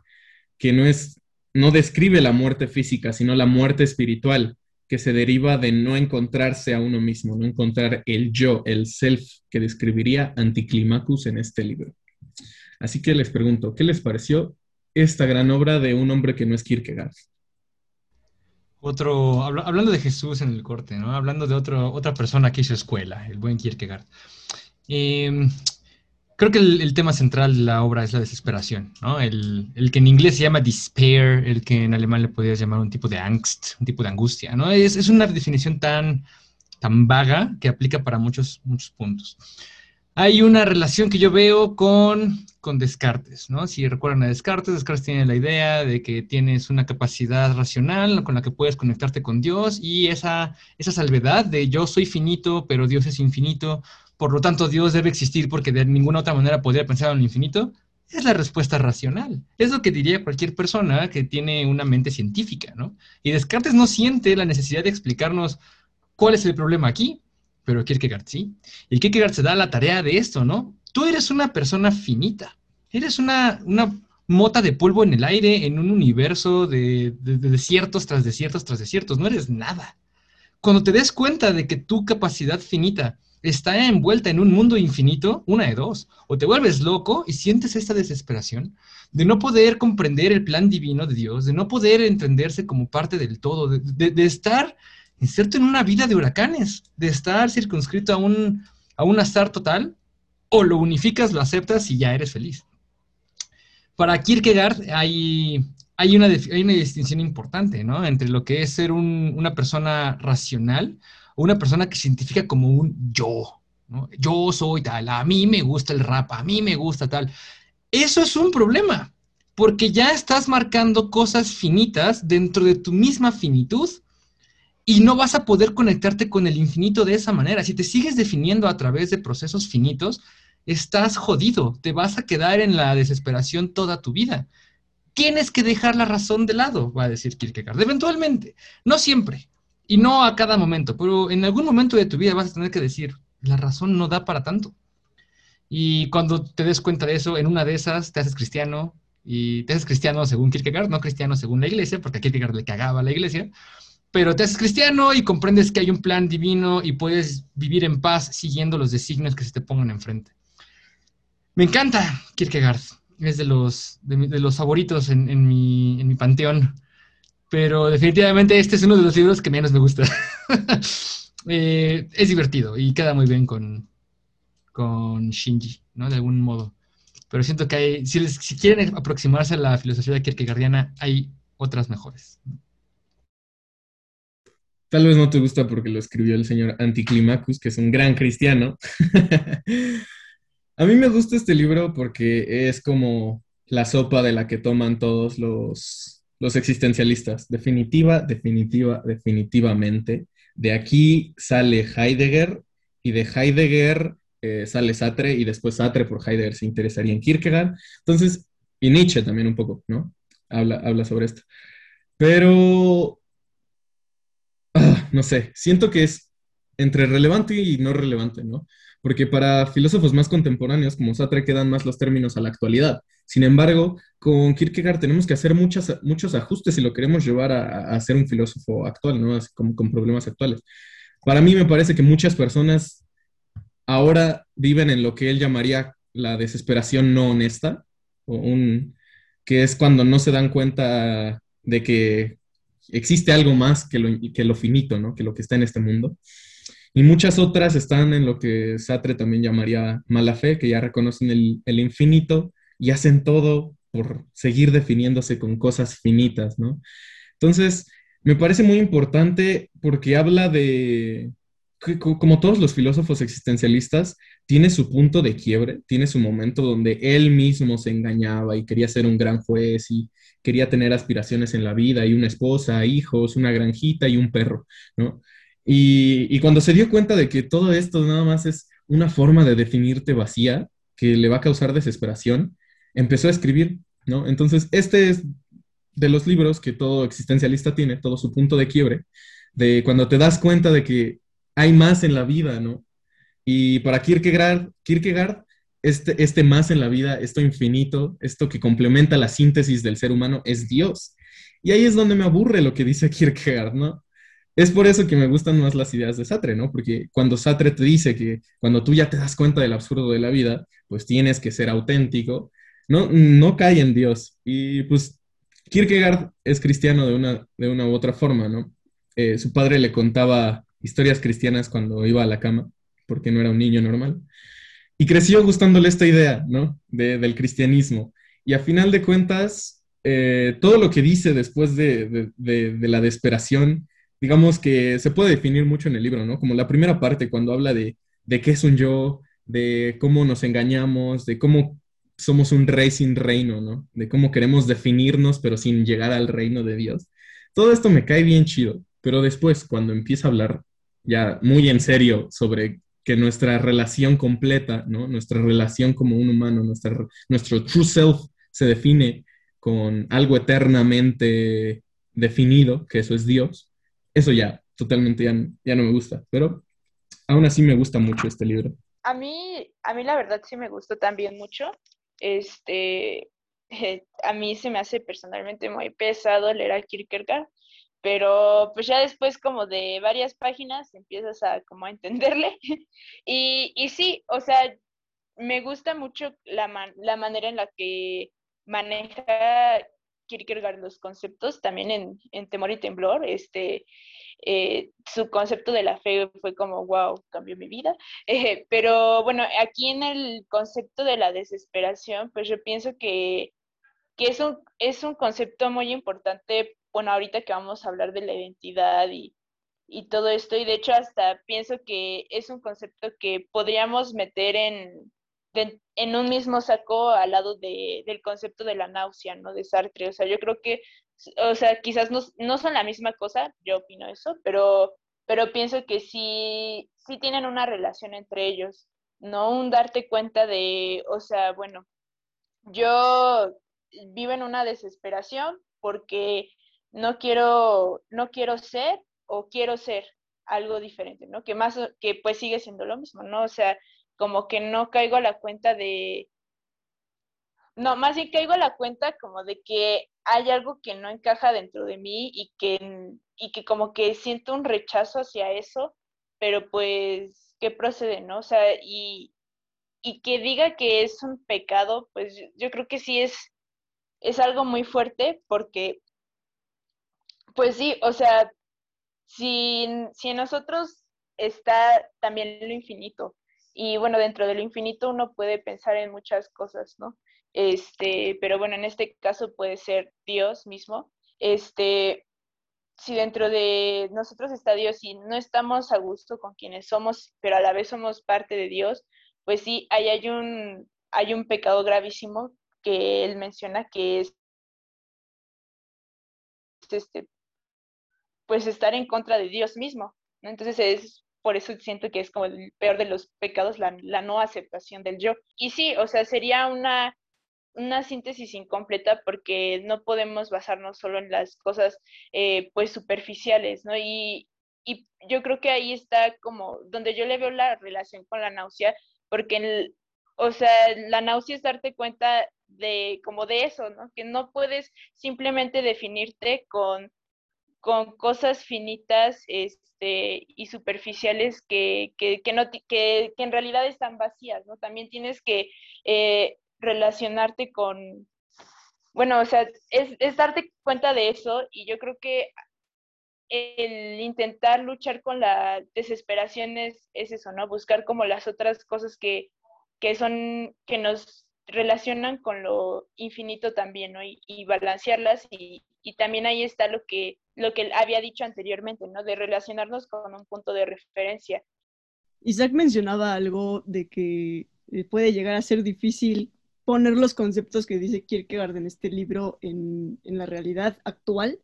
que no es no describe la muerte física, sino la muerte espiritual, que se deriva de no encontrarse a uno mismo, no encontrar el yo, el self, que describiría Anticlimacus en este libro. Así que les pregunto, ¿qué les pareció esta gran obra de un hombre que no es Kierkegaard? Otro, habla- hablando de Jesús en el corte. Hablando de otro, otra persona que hizo escuela, el buen Kierkegaard. Eh, creo que el, tema central de la obra es la desesperación. El, el que en inglés se llama despair, el que en alemán le podrías llamar un tipo de angst, un tipo de angustia. Es, es una definición tan, tan vaga que aplica para muchos, muchos puntos. Hay una relación que yo veo con, con Descartes, ¿no? Si recuerdan a Descartes, Descartes tiene la idea de que tienes una capacidad racional con la que puedes conectarte con Dios y esa, esa salvedad de yo soy finito, pero Dios es infinito, por lo tanto Dios debe existir porque de ninguna otra manera podría pensar en el infinito, es la respuesta racional. Es lo que diría cualquier persona que tiene una mente científica, ¿no? Y Descartes no siente la necesidad de explicarnos cuál es el problema aquí, pero Kierkegaard sí. Y Kierkegaard se da la tarea de esto, ¿no? Tú eres una persona finita, eres una, una mota de polvo en el aire en un universo de, de- de desiertos tras desiertos tras desiertos, no eres nada. Cuando te des cuenta de que tu capacidad finita está envuelta en un mundo infinito, una de dos. O te vuelves loco y sientes esta desesperación de no poder comprender el plan divino de Dios, de no poder entenderse como parte del todo, de, de- de estar inserto en una vida de huracanes, de estar circunscrito a un, a un azar total, o lo unificas, lo aceptas y ya eres feliz. Para Kierkegaard hay, hay, una, hay una distinción importante, ¿no? Entre lo que es ser un- una persona racional o una persona que se identifica como un yo. Yo soy tal, a mí me gusta el rap, a mí me gusta tal. Eso es un problema, porque ya estás marcando cosas finitas dentro de tu misma finitud y no vas a poder conectarte con el infinito de esa manera. Si te sigues definiendo a través de procesos finitos, estás jodido, te vas a quedar en la desesperación toda tu vida. Tienes que dejar la razón de lado, va a decir Kierkegaard, eventualmente, no siempre y no a cada momento, pero en algún momento de tu vida vas a tener que decir, la razón no da para tanto. Y cuando te des cuenta de eso, en una de esas te haces cristiano, y te haces cristiano según Kierkegaard, no cristiano según la iglesia, porque a Kierkegaard le cagaba la iglesia, pero te haces cristiano y comprendes que hay un plan divino y puedes vivir en paz siguiendo los designios que se te pongan enfrente. Me encanta Kierkegaard, es de los, de, los favoritos en, en mi, en mi panteón, pero definitivamente este es uno de los libros que menos me gusta. [laughs] Eh, es divertido y queda muy bien con, con Shinji, ¿no? De algún modo. Pero siento que hay, si, si quieren aproximarse a la filosofía kierkegaardiana, hay otras mejores. Tal vez no te gusta porque lo escribió el señor Anticlimacus, que es un gran cristiano. [laughs] A mí me gusta este libro porque es como la sopa de la que toman todos los, los existencialistas. Definitiva, definitiva, definitivamente. De aquí sale Heidegger y de Heidegger eh, sale Sartre y después Sartre por Heidegger se interesaría en Kierkegaard. Entonces, y Nietzsche también un poco, ¿no? Habla, habla sobre esto. Pero ah, no sé, siento que es entre relevante y no relevante, ¿no? Porque para filósofos más contemporáneos como Sartre quedan más los términos a la actualidad. Sin embargo, con Kierkegaard tenemos que hacer muchas, muchos ajustes si lo queremos llevar a, a ser un filósofo actual, ¿no? Así como con problemas actuales. Para mí me parece que muchas personas ahora viven en lo que él llamaría la desesperación no honesta, o un, que es cuando no se dan cuenta de que existe algo más que lo, que lo finito, ¿no? Que lo que está en este mundo. Y muchas otras están en lo que Sartre también llamaría mala fe, que ya reconocen el, infinito y hacen todo por seguir definiéndose con cosas finitas, ¿no? Entonces, me parece muy importante porque habla de, que co- como todos los filósofos existencialistas, tiene su punto de quiebre, tiene su momento donde él mismo se engañaba y quería ser un gran juez y quería tener aspiraciones en la vida y una esposa, hijos, una granjita y un perro, ¿no? Y, y cuando se dio cuenta de que todo esto nada más es una forma de definirte vacía que le va a causar desesperación, empezó a escribir, ¿no? Entonces, este es de los libros que todo existencialista tiene, todo su punto de quiebre, de cuando te das cuenta de que hay más en la vida, ¿no? Y para Kierkegaard, Kierkegaard este, este más en la vida, esto infinito, esto que complementa la síntesis del ser humano, es Dios. Y ahí es donde me aburre lo que dice [laughs] Kierkegaard, ¿no? Es por eso que me gustan más las ideas de Sartre, ¿no? Porque cuando Sartre te dice que cuando tú ya te das cuenta del absurdo de la vida, pues tienes que ser auténtico, no, no cae en Dios. Y pues Kierkegaard es cristiano de una, de una u otra forma, ¿no? Eh, su padre le contaba historias cristianas cuando iba a la cama, porque no era un niño normal. Y creció gustándole esta idea, ¿no? De- del cristianismo. Y a final de cuentas, eh, todo lo que dice después de, de- de- la desesperación, digamos que se puede definir mucho en el libro, ¿no? Como la primera parte, cuando habla de, de qué es un yo, de cómo nos engañamos, de cómo somos un rey sin reino, ¿no? De cómo queremos definirnos, pero sin llegar al reino de Dios. Todo esto me cae bien chido, pero después, cuando empieza a hablar ya muy en serio sobre que nuestra relación completa, ¿no? Nuestra relación como un humano, nuestra, nuestro true self se define con algo eternamente definido, que eso es Dios, eso ya totalmente ya, ya no me gusta, pero aún así me gusta mucho este libro. A mí, a mí la verdad sí me gustó también mucho. Este, [laughs] a mí se me hace personalmente muy pesado leer a Kierkegaard, pero pues ya después como de varias páginas empiezas a como a entenderle. [laughs] y, y sí, o sea, me gusta mucho la, la manera en la que maneja Kierkegaard los conceptos, también en, en Temor y Temblor, este, eh, su concepto de la fe fue como, wow, cambió mi vida. [laughs] Eh, pero bueno, aquí en el concepto de la desesperación, pues yo pienso que, que es, un, es un concepto muy importante, bueno, ahorita que vamos a hablar de la identidad y, y todo esto, y de hecho hasta pienso que es un concepto que podríamos meter en, en un mismo saco al lado de, del concepto de la náusea, ¿no? De Sartre. O sea, yo creo que, o sea, quizás no, no son la misma cosa, yo opino eso, pero, pero pienso que sí, sí tienen una relación entre ellos, ¿no? Un darte cuenta de, o sea, bueno, yo vivo en una desesperación porque no quiero, no quiero ser o quiero ser algo diferente, ¿no? Que más, que pues sigue siendo lo mismo, ¿no? O sea, como que no caigo a la cuenta de, no, más bien caigo a la cuenta como de que hay algo que no encaja dentro de mí y que, y que como que siento un rechazo hacia eso, pero pues, ¿qué procede, no? O sea, y, y que diga que es un pecado, pues yo, creo que sí es, es algo muy fuerte porque, pues sí, o sea, si, si en nosotros está también lo infinito, y bueno, dentro de lo infinito uno puede pensar en muchas cosas, ¿no? Este, pero bueno, en este caso puede ser Dios mismo. Este, si dentro de nosotros está Dios y no estamos a gusto con quienes somos, pero a la vez somos parte de Dios, pues sí, hay un, hay un pecado gravísimo que él menciona que es este, pues estar en contra de Dios mismo. Entonces es por eso siento que es como el peor de los pecados, la, no aceptación del yo. Y sí, o sea, sería una, una síntesis incompleta porque no podemos basarnos solo en las cosas eh, pues superficiales, ¿no? Y, y, yo creo que ahí está como donde yo le veo la relación con la náusea, porque, o sea, la náusea es darte cuenta de como de eso, ¿no? Que no puedes simplemente definirte con, con cosas finitas, este, y superficiales que, que, que no, que, en realidad están vacías, ¿no? También tienes que eh, relacionarte con, bueno, o sea, es, es, darte cuenta de eso y yo creo que el intentar luchar con la desesperación es, es eso, ¿no? Buscar como las otras cosas que, que son, que nos relacionan con lo infinito también, ¿no? Y, balancearlas y, y también ahí está lo que lo que había dicho anteriormente, ¿no? De relacionarnos con un punto de referencia. Isaac mencionaba algo de que eh, puede llegar a ser difícil poner los conceptos que dice Kierkegaard en este libro en, en la realidad actual,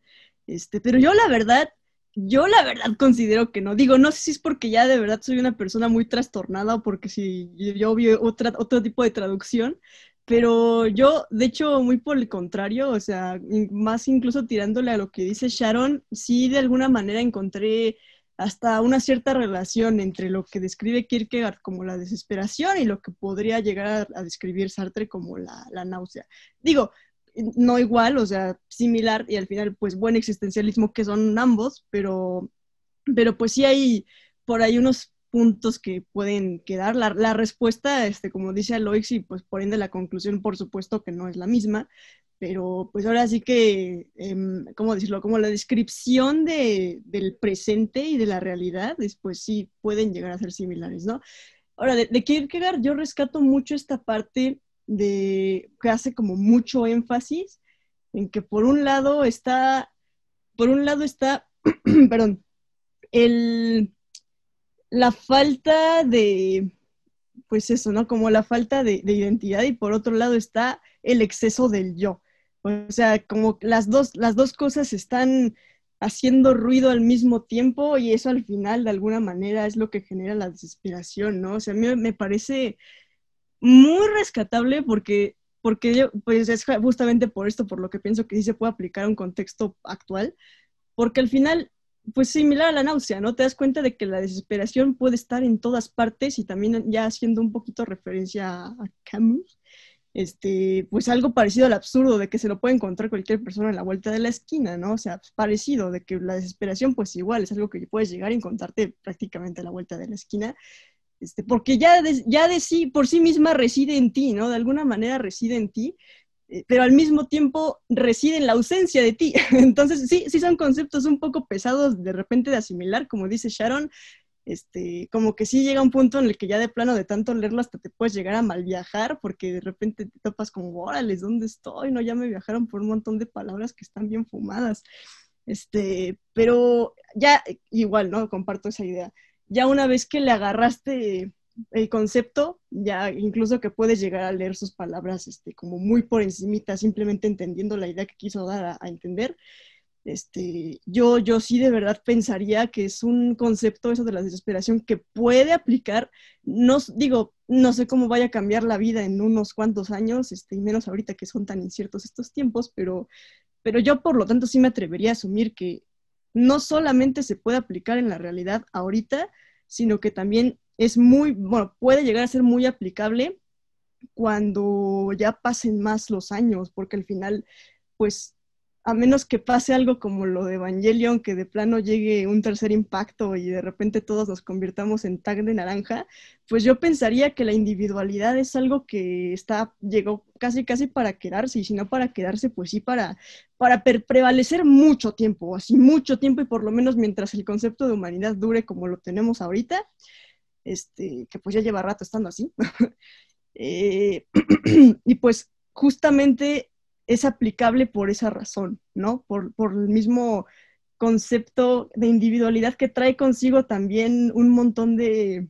este, pero yo la verdad, yo la verdad considero que no. Digo, no sé si es porque ya de verdad soy una persona muy trastornada o porque si yo vi otra, otro tipo de traducción, pero yo, de hecho, muy por el contrario, o sea, más incluso tirándole a lo que dice Sharon, sí de alguna manera encontré hasta una cierta relación entre lo que describe Kierkegaard como la desesperación y lo que podría llegar a, describir Sartre como la, la, náusea. Digo, no igual, o sea, similar y al final, pues buen existencialismo que son ambos, pero, pero pues sí hay por ahí unos puntos que pueden quedar. La, la, respuesta, este, como dice Aloix, y pues por ende la conclusión, por supuesto que no es la misma, pero pues ahora sí que, eh, ¿cómo decirlo? Como la descripción de, del presente y de la realidad, pues sí pueden llegar a ser similares, ¿no? Ahora, de, de Kierkegaard yo rescato mucho esta parte de que hace como mucho énfasis en que por un lado está, por un lado está, [clears throat] perdón, el la falta de, pues eso, ¿no? Como la falta de, identidad y por otro lado está el exceso del yo. O sea, como las dos, las dos cosas están haciendo ruido al mismo tiempo y eso al final de alguna manera es lo que genera la desesperación, ¿no? O sea, a mí me parece muy rescatable porque, porque pues es justamente por esto, por lo que pienso que sí se puede aplicar a un contexto actual, porque al final pues similar a la náusea, ¿no? Te das cuenta de que la desesperación puede estar en todas partes y también ya haciendo un poquito referencia a Camus, este, pues algo parecido al absurdo de que se lo puede encontrar cualquier persona en la vuelta de la esquina, ¿no? O sea, parecido, de que la desesperación, pues igual es algo que puedes llegar a encontrarte prácticamente a la vuelta de la esquina, este, porque ya de, ya de sí, por sí misma reside en ti, ¿no? De alguna manera reside en ti, eh, pero al mismo tiempo reside en la ausencia de ti. [laughs] Entonces, sí, sí son conceptos un poco pesados de repente de asimilar, como dice Sharon, este, como que sí llega un punto en el que ya de plano de tanto leerlo hasta te puedes llegar a mal viajar porque de repente te topas como, órale, ¿dónde estoy? No, ya me viajaron por un montón de palabras que están bien fumadas. Este, pero ya igual, ¿no? Comparto esa idea. Ya una vez que le agarraste el concepto, ya incluso que puedes llegar a leer sus palabras este, como muy por encimita, simplemente entendiendo la idea que quiso dar a, entender, este, yo, yo sí de verdad pensaría que es un concepto eso de la desesperación que puede aplicar, no digo, no sé cómo vaya a cambiar la vida en unos cuantos años, este, y menos ahorita que son tan inciertos estos tiempos, pero, pero yo por lo tanto sí me atrevería a asumir que no solamente se puede aplicar en la realidad ahorita, sino que también es muy, bueno, puede llegar a ser muy aplicable cuando ya pasen más los años, porque al final, pues a menos que pase algo como lo de Evangelion, que de plano llegue un tercer impacto y de repente todos nos convirtamos en tag de naranja, pues yo pensaría que la individualidad es algo que está, llegó casi casi para quedarse, y si no para quedarse, pues sí para, para prevalecer mucho tiempo, así mucho tiempo, y por lo menos mientras el concepto de humanidad dure como lo tenemos ahorita, este, que pues ya lleva rato estando así. [laughs] Eh, [clears throat] y pues justamente es aplicable por esa razón, ¿no? Por, el mismo concepto de individualidad que trae consigo también un montón de,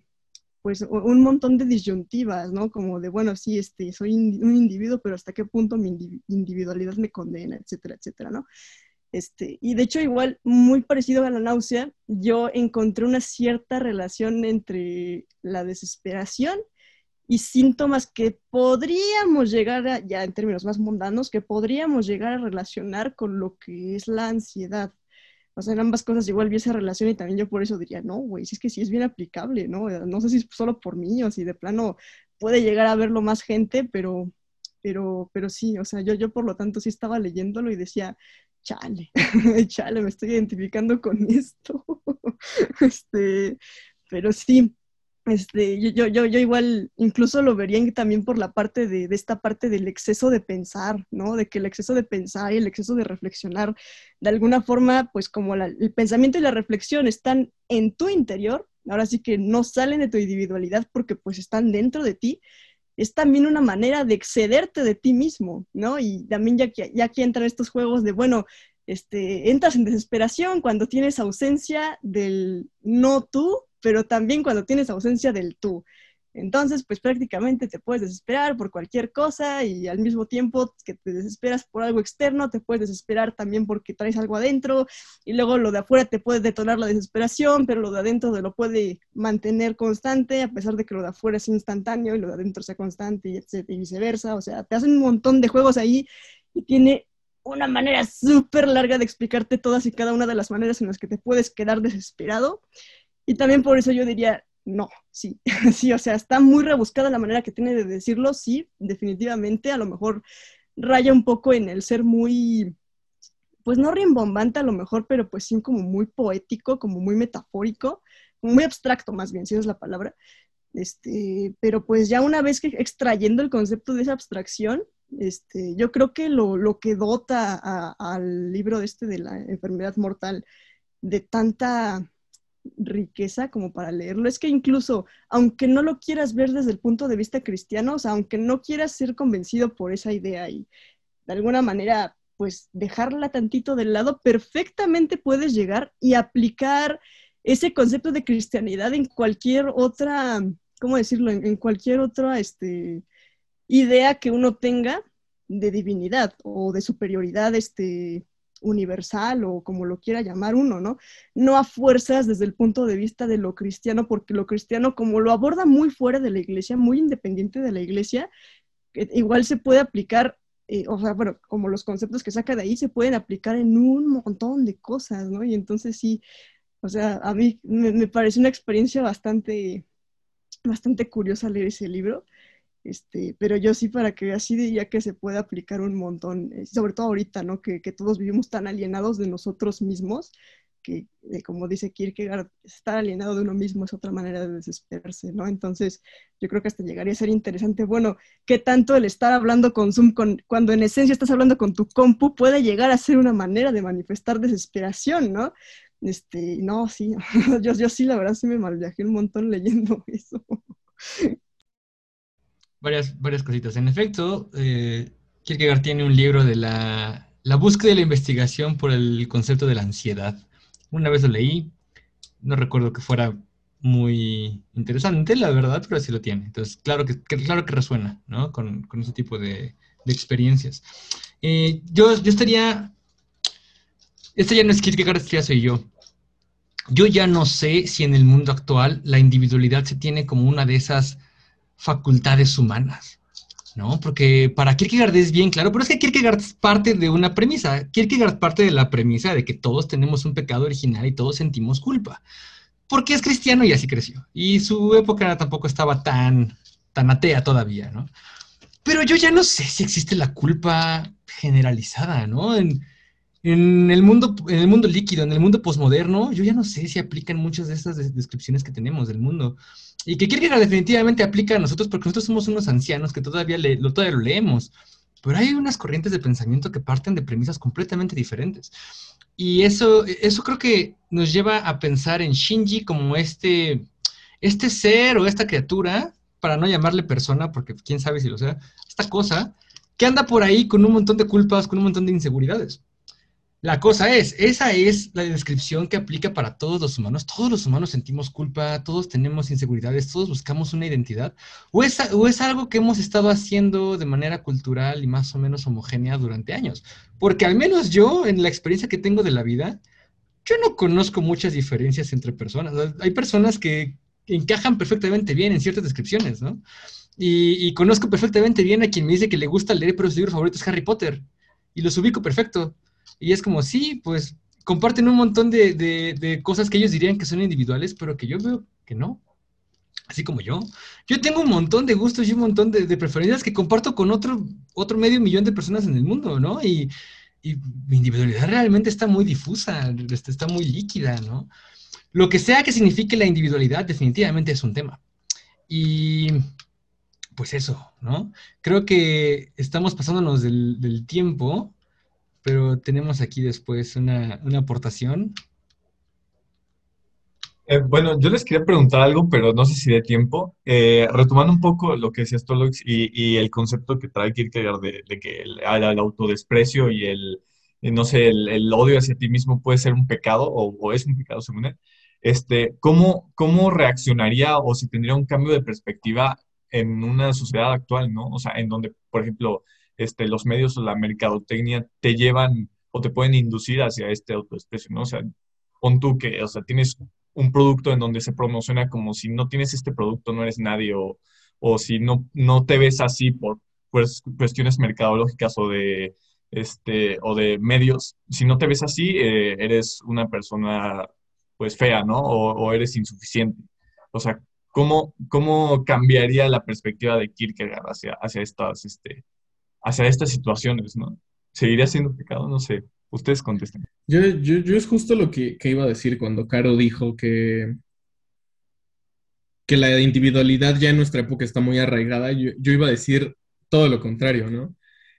pues, un montón de disyuntivas, ¿no? Como de, bueno, sí, este, soy un individuo, pero hasta qué punto mi individualidad me condena, etcétera, etcétera, ¿no? Este, y de hecho, igual, muy parecido a la náusea, yo encontré una cierta relación entre la desesperación y síntomas que podríamos llegar a, ya en términos más mundanos, que podríamos llegar a relacionar con lo que es la ansiedad. O sea, en ambas cosas igual vi esa relación y también yo por eso diría, no, güey, si es que sí es bien aplicable, ¿no? No sé si es solo por mí o si de plano puede llegar a verlo más gente, pero, pero, pero sí, o sea, yo, yo por lo tanto sí estaba leyéndolo y decía, chale, [laughs] chale, me estoy identificando con esto. [laughs] este, pero sí, este, yo, yo, yo igual incluso lo vería también por la parte de, de, esta parte del exceso de pensar, ¿no? De que el exceso de pensar y el exceso de reflexionar, de alguna forma, pues como el pensamiento y la reflexión están en tu interior, ahora sí que no salen de tu individualidad porque pues están dentro de ti, es también una manera de excederte de ti mismo, ¿no? Y también ya, ya aquí entran estos juegos de, bueno, este, entras en desesperación cuando tienes ausencia del no tú pero también cuando tienes ausencia del tú. Entonces, pues prácticamente te puedes desesperar por cualquier cosa y al mismo tiempo que te desesperas por algo externo, te puedes desesperar también porque traes algo adentro y luego lo de afuera te puede detonar la desesperación, pero lo de adentro te lo puede mantener constante a pesar de que lo de afuera es instantáneo y lo de adentro sea constante y, y viceversa. O sea, te hacen un montón de juegos ahí y tiene una manera súper larga de explicarte todas y cada una de las maneras en las que te puedes quedar desesperado y también por eso yo diría, no, sí, [laughs] sí, o sea, está muy rebuscada la manera que tiene de decirlo, sí, definitivamente, a lo mejor raya un poco en el ser muy, pues no rimbombante a lo mejor, pero pues sí como muy poético, como muy metafórico, muy abstracto más bien, si es la palabra. Este, pero pues ya una vez que extrayendo el concepto de esa abstracción, este, yo creo que lo, que dota al libro de este de la enfermedad mortal de tanta riqueza como para leerlo. Es que incluso, aunque no lo quieras ver desde el punto de vista cristiano, o sea, aunque no quieras ser convencido por esa idea y de alguna manera, pues dejarla tantito del lado, perfectamente puedes llegar y aplicar ese concepto de cristianidad en cualquier otra, ¿cómo decirlo? En, cualquier otra este, idea que uno tenga de divinidad o de superioridad este, universal o como lo quiera llamar uno, ¿no? No a fuerzas desde el punto de vista de lo cristiano, porque lo cristiano como lo aborda muy fuera de la iglesia, muy independiente de la iglesia, igual se puede aplicar, eh, o sea, bueno, como los conceptos que saca de ahí se pueden aplicar en un montón de cosas, ¿no? Y entonces sí, o sea, a mí me, me parece una experiencia bastante, bastante curiosa leer ese libro. Este, pero yo sí para que así diría que se puede aplicar un montón, eh, sobre todo ahorita, ¿no? Que, que todos vivimos tan alienados de nosotros mismos, que eh, como dice Kierkegaard, estar alienado de uno mismo es otra manera de desesperarse, ¿no? Entonces, yo creo que hasta llegaría a ser interesante, bueno, ¿qué tanto el estar hablando con Zoom, con, cuando en esencia estás hablando con tu compu, puede llegar a ser una manera de manifestar desesperación, ¿no? Este, no, sí, [laughs] yo, yo sí, la verdad, sí me malviajé un montón leyendo [laughs] eso. Varias, varias cositas. En efecto, eh, Kierkegaard tiene un libro de la, la búsqueda y la investigación por el concepto de la ansiedad. Una vez lo leí, no recuerdo que fuera muy interesante, la verdad, pero sí lo tiene. Entonces, claro que, que claro que resuena, ¿no? Con, con ese tipo de, de experiencias. Eh, yo, yo estaría... Este ya no es Kierkegaard, este ya soy yo. Yo ya no sé si en el mundo actual la individualidad se tiene como una de esas facultades humanas, ¿no? Porque para Kierkegaard es bien claro, pero es que Kierkegaard parte de una premisa. Kierkegaard parte de la premisa de que todos tenemos un pecado original y todos sentimos culpa. Porque es cristiano y así creció. Y su época tampoco estaba tan, tan atea todavía, ¿no? Pero yo ya no sé si existe la culpa generalizada, ¿no? En el mundo, en el mundo líquido, en el mundo posmoderno, yo ya no sé si aplican muchas de estas descripciones que tenemos del mundo. Y que Kierkegaard definitivamente aplica a nosotros porque nosotros somos unos ancianos que todavía, le, lo, todavía lo leemos. Pero hay unas corrientes de pensamiento que parten de premisas completamente diferentes. Y eso, eso creo que nos lleva a pensar en Shinji como este, este ser o esta criatura, para no llamarle persona, porque quién sabe si lo sea, esta cosa que anda por ahí con un montón de culpas, con un montón de inseguridades. La cosa es, esa es la descripción que aplica para todos los humanos. Todos los humanos sentimos culpa, todos tenemos inseguridades, todos buscamos una identidad. O es, o es algo que hemos estado haciendo de manera cultural y más o menos homogénea durante años. Porque al menos yo, en la experiencia que tengo de la vida, yo no conozco muchas diferencias entre personas. Hay personas que encajan perfectamente bien en ciertas descripciones, ¿no? Y, conozco perfectamente bien a quien me dice que le gusta leer, pero su libro favorito es Harry Potter. Y los ubico perfecto. Y es como, sí, pues comparten un montón de, de, de, cosas que ellos dirían que son individuales, pero que yo veo que no. Así como yo. Yo tengo un montón de gustos y un montón de, de preferencias que comparto con otro, otro medio millón de personas en el mundo, ¿no? Y, y mi individualidad realmente está muy difusa, este, está muy líquida, ¿no? Lo que sea que signifique la individualidad definitivamente es un tema. Y pues eso, ¿no? Creo que estamos pasándonos del, del tiempo pero tenemos aquí después una, una aportación. Eh, bueno, yo les quería preguntar algo, pero no sé si de tiempo. Eh, retomando un poco lo que decía Stolix y, y, el concepto que trae Kierkegaard de, de que el, el, autodesprecio y el, no sé, el, el, odio hacia ti mismo puede ser un pecado o, o, es un pecado según él. Este, ¿cómo, ¿Cómo reaccionaría o si tendría un cambio de perspectiva en una sociedad actual, ¿no? O sea, en donde, por ejemplo, este, los medios o la mercadotecnia te llevan o te pueden inducir hacia este autodesprecio, ¿no? O sea, pon tú que, o sea, tienes un producto en donde se promociona como si no tienes este producto no eres nadie o, o si no, no te ves así por cuestiones mercadológicas o de, este, o de medios, si no te ves así, eh, eres una persona pues fea, ¿no? O, o, eres insuficiente. O sea, ¿cómo, ¿cómo cambiaría la perspectiva de Kierkegaard hacia, hacia estas, este, hacia estas situaciones, ¿no? ¿Seguiría siendo pecado? No sé. Ustedes contesten. Yo, yo, yo es justo lo que, que, iba a decir cuando Caro dijo que, que la individualidad ya en nuestra época está muy arraigada. Yo, iba a decir todo lo contrario, ¿no?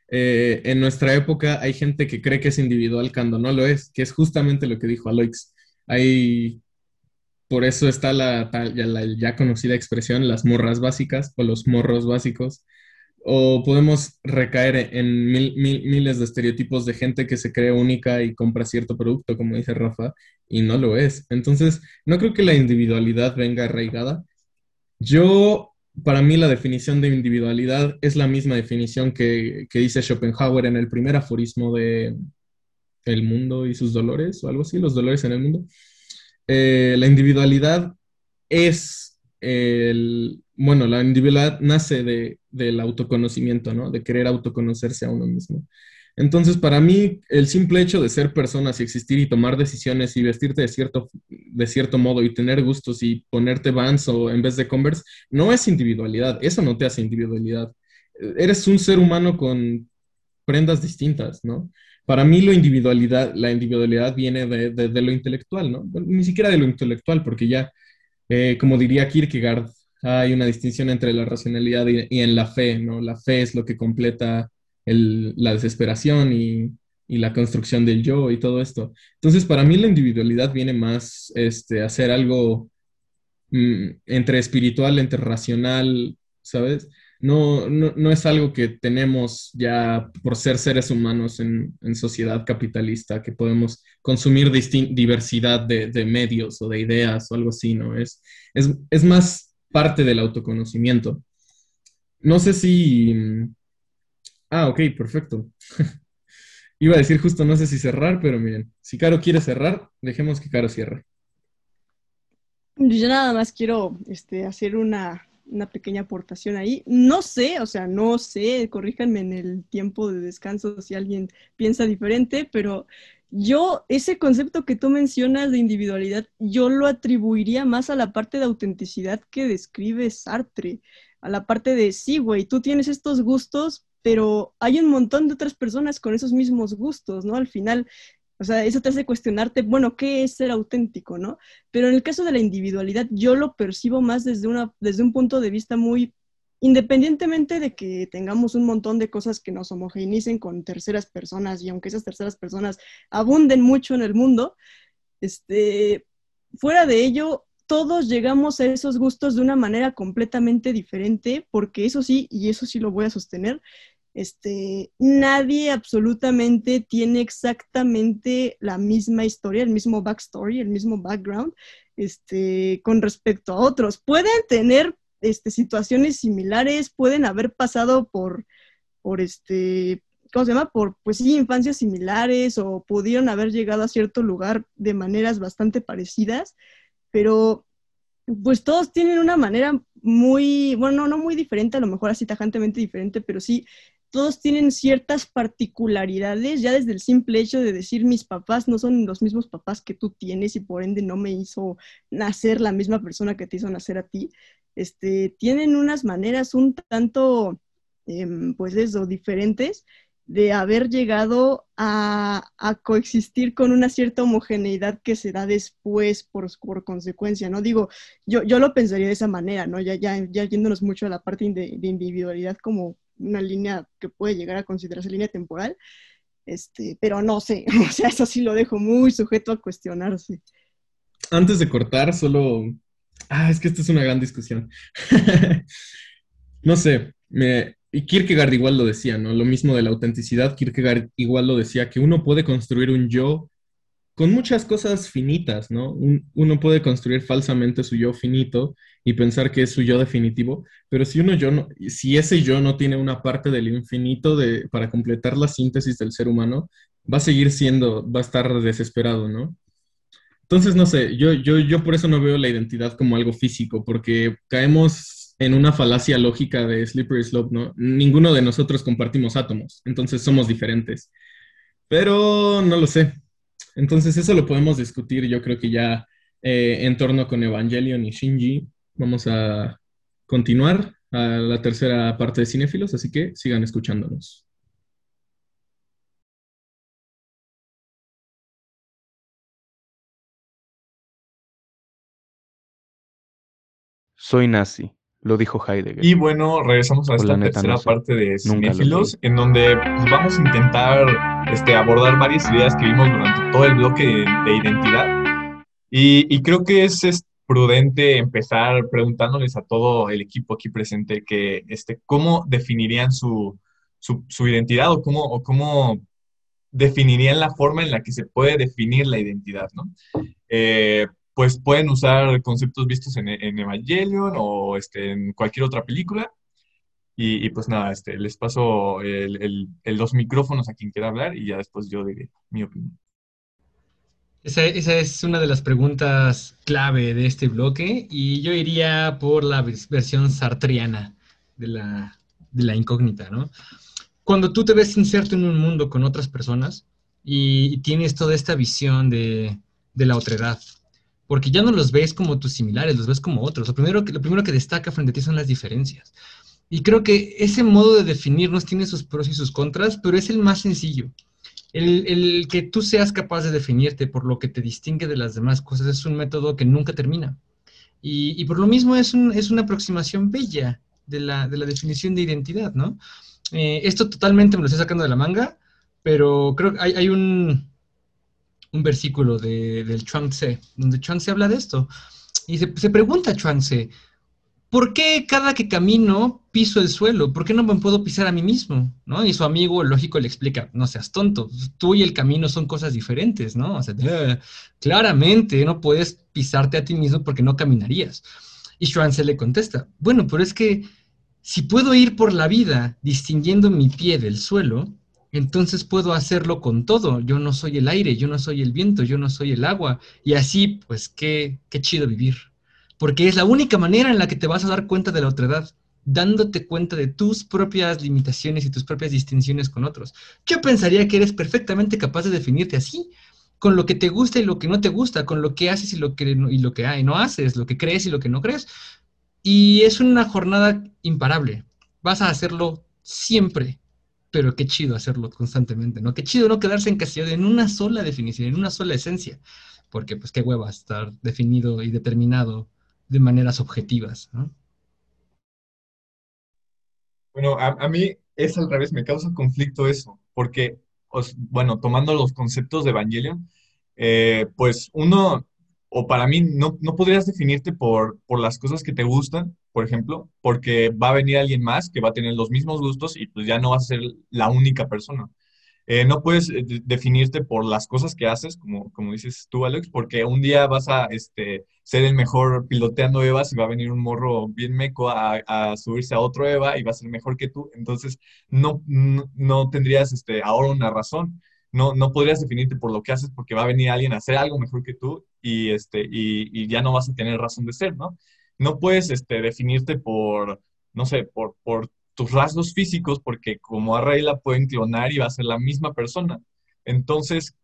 Eh, en nuestra época hay gente que cree que es individual cuando no lo es, que es justamente lo que dijo Aloix. Hay, por eso está la, la ya conocida expresión, las morras básicas o los morros básicos, o podemos recaer en mil, mil, miles de estereotipos de gente que se cree única y compra cierto producto, como dice Rafa, y no lo es. Entonces, no creo que la individualidad venga arraigada. Yo, para mí, la definición de individualidad es la misma definición que, que dice Schopenhauer en el primer aforismo de El mundo y sus dolores, o algo así, los dolores en el mundo. Eh, la individualidad es el, bueno, la individualidad nace de, del autoconocimiento, ¿no? De querer autoconocerse a uno mismo. Entonces, para mí, el simple hecho de ser personas y existir y tomar decisiones y vestirte de, cierto, de cierto modo y tener gustos y ponerte Vans o en vez de Converse, no es individualidad, eso no te hace individualidad. Eres un ser humano con prendas distintas, ¿no? Para mí lo individualidad, la individualidad viene de, lo intelectual, ¿no? ni siquiera de lo intelectual, porque ya, eh, como diría Kierkegaard, hay una distinción entre la racionalidad y, en la fe, ¿no? La fe es lo que completa la desesperación y, la construcción del yo y todo esto. Entonces, para mí la individualidad viene más este, a ser algo mm, entre espiritual, entre racional, ¿sabes? No, no, es algo que tenemos ya por ser seres humanos en, sociedad capitalista, que podemos consumir diversidad de, medios o de ideas o algo así, ¿no? Es, es, es más parte del autoconocimiento. No sé si... Ah, ok, perfecto. [laughs] Iba a decir justo no sé si cerrar, pero miren, si Caro quiere cerrar, dejemos que Caro cierre. Yo nada más quiero este, hacer una, una pequeña aportación ahí. No sé, o sea, no sé, corríjanme en el tiempo de descanso si alguien piensa diferente, pero yo, ese concepto que tú mencionas de individualidad, yo lo atribuiría más a la parte de autenticidad que describe Sartre, a la parte de, sí, güey, tú tienes estos gustos, pero hay un montón de otras personas con esos mismos gustos, ¿no? Al final, o sea, eso te hace cuestionarte, bueno, ¿qué es ser auténtico, no? Pero en el caso de la individualidad, yo lo percibo más desde, una, desde un punto de vista muy independientemente de que tengamos un montón de cosas que nos homogeneicen con terceras personas y aunque esas terceras personas abunden mucho en el mundo, este, fuera de ello, todos llegamos a esos gustos de una manera completamente diferente, porque eso sí, y eso sí lo voy a sostener, este, nadie absolutamente tiene exactamente la misma historia, el mismo backstory, el mismo background, este, con respecto a otros. Pueden tener este, situaciones similares, pueden haber pasado por, por este, ¿cómo se llama? Por, pues sí, infancias similares o pudieron haber llegado a cierto lugar de maneras bastante parecidas, pero pues todos tienen una manera muy, bueno, no muy diferente, a lo mejor así tajantemente diferente, pero sí, todos tienen ciertas particularidades, ya desde el simple hecho de decir mis papás no son los mismos papás que tú tienes y por ende no me hizo nacer la misma persona que te hizo nacer a ti este, tienen unas maneras un tanto, em, pues eso, diferentes de haber llegado a, coexistir con una cierta homogeneidad que se da después por, por consecuencia, ¿no? Digo, yo, yo lo pensaría de esa manera, ¿no? Ya, ya, ya yéndonos mucho a la parte de, de individualidad como una línea que puede llegar a considerarse línea temporal, este, pero no sé, [laughs] o sea, eso sí lo dejo muy sujeto a cuestionarse. Antes de cortar, solo Ah, es que esta es una gran discusión. [laughs] no sé, y Kierkegaard igual lo decía, ¿no? Lo mismo de la autenticidad, Kierkegaard igual lo decía, que uno puede construir un yo con muchas cosas finitas, ¿no? uno puede construir falsamente su yo finito y pensar que es su yo definitivo, pero si uno yo no, si ese yo no tiene una parte del infinito de, para completar la síntesis del ser humano, va a seguir siendo, va a estar desesperado, ¿no? Entonces, no sé, yo, yo, yo por eso no veo la identidad como algo físico, porque caemos en una falacia lógica de Slippery Slope, ¿no? Ninguno de nosotros compartimos átomos, entonces somos diferentes. Pero no lo sé. Entonces, eso lo podemos discutir, yo creo que ya eh, en torno con Evangelion y Shinji. Vamos a continuar a la tercera parte de Cinefilos, así que sigan escuchándonos. Soy nazi, lo dijo Heidegger. Y bueno, regresamos a esta tercera parte de Cinéfilos, en donde pues, vamos a intentar este, abordar varias ideas que vimos durante todo el bloque de, identidad. Y, creo que es, es, prudente empezar preguntándoles a todo el equipo aquí presente que, este, cómo definirían su, su, su identidad o cómo, o cómo definirían la forma en la que se puede definir la identidad, ¿no? Eh, pues pueden usar conceptos vistos en, Evangelion o este, en cualquier otra película. Y, pues nada, este, les paso el, los micrófonos a quien quiera hablar y ya después yo diré mi opinión. Esa, es una de las preguntas clave de este bloque y yo iría por la versión sartriana de la, de la incógnita, ¿no? Cuando tú te ves inserto en un mundo con otras personas y, tienes toda esta visión de, de la otredad, porque ya no los ves como tus similares, los ves como otros. Lo primero que, lo primero que destaca frente a ti son las diferencias. Y creo que ese modo de definirnos tiene sus pros y sus contras, pero es el más sencillo. El, el, que tú seas capaz de definirte por lo que te distingue de las demás cosas es un método que nunca termina. Y, y por lo mismo es, un, es, una aproximación bella de la, de la, definición de identidad, ¿no? Eh, esto totalmente me lo estoy sacando de la manga, pero creo que hay, hay un, un, versículo de, del Chuang Tse, donde Chuang Tse habla de esto. Y se, se pregunta Chuang Tse, ¿por qué cada que camino piso el suelo? ¿Por qué no me puedo pisar a mí mismo? ¿no? Y su amigo, lógico, le explica, no seas tonto, tú y el camino son cosas diferentes, ¿no? [laughs] Claramente no puedes pisarte a ti mismo porque no caminarías. Y se le contesta, bueno, pero es que si puedo ir por la vida distinguiendo mi pie del suelo, entonces puedo hacerlo con todo. Yo no soy el aire, yo no soy el viento, yo no soy el agua. Y así, pues, qué, qué chido vivir porque es la única manera en la que te vas a dar cuenta de la otredad, dándote cuenta de tus propias limitaciones y tus propias distinciones con otros. Yo pensaría que eres perfectamente capaz de definirte así, con lo que te gusta y lo que no te gusta, con lo que haces y lo que y lo que no haces, lo que crees y lo que no crees. Y es una jornada imparable. Vas a hacerlo siempre, pero qué chido hacerlo constantemente, ¿no? Qué chido no quedarse encasillado en una sola definición, en una sola esencia, porque pues qué hueva estar definido y determinado de maneras objetivas. ¿no? Bueno, a, mí es al revés, me causa conflicto eso, porque, bueno, tomando los conceptos de Evangelion, eh, pues uno, o para mí, no, no podrías definirte por, por las cosas que te gustan, por ejemplo, porque va a venir alguien más que va a tener los mismos gustos y pues ya no vas a ser la única persona. Eh, no puedes eh, definirte por las cosas que haces, como, como dices tú, Alex, porque un día vas a este, ser el mejor piloteando Evas y va a venir un morro bien meco a, subirse a otro Eva y va a ser mejor que tú. Entonces, no, no, tendrías este, ahora una razón. No, no podrías definirte por lo que haces porque va a venir alguien a hacer algo mejor que tú y, este, y ya no vas a tener razón de ser, ¿no? No puedes este, definirte por, no sé, por, por tus rasgos físicos, porque como a Rey la pueden clonar y va a ser la misma persona. Entonces,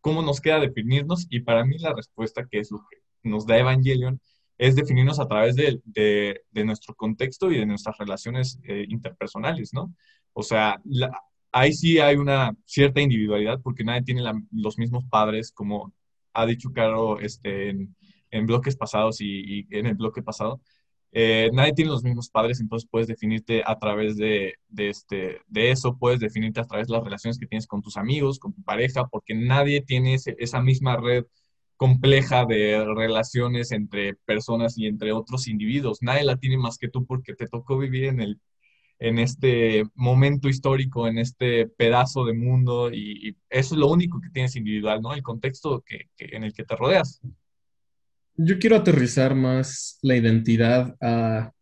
¿cómo nos queda definirnos? Y para mí la respuesta que es lo que nos da Evangelion es definirnos a través de, de, de nuestro contexto y de nuestras relaciones eh, interpersonales, ¿no? O sea, ahí sí hay una cierta individualidad porque nadie tiene los mismos padres, como ha dicho Caro este, en, en bloques pasados y, y en el bloque pasado. Eh, nadie tiene los mismos padres, entonces puedes definirte a través de, de, este, de eso, puedes definirte a través de las relaciones que tienes con tus amigos, con tu pareja, porque nadie tiene ese, esa misma red compleja de relaciones entre personas y entre otros individuos. Nadie la tiene más que tú porque te tocó vivir en, el, en este momento histórico, en este pedazo de mundo y, eso es lo único que tienes individual, ¿no? El contexto que, en el que te rodeas. Yo quiero aterrizar más la identidad a,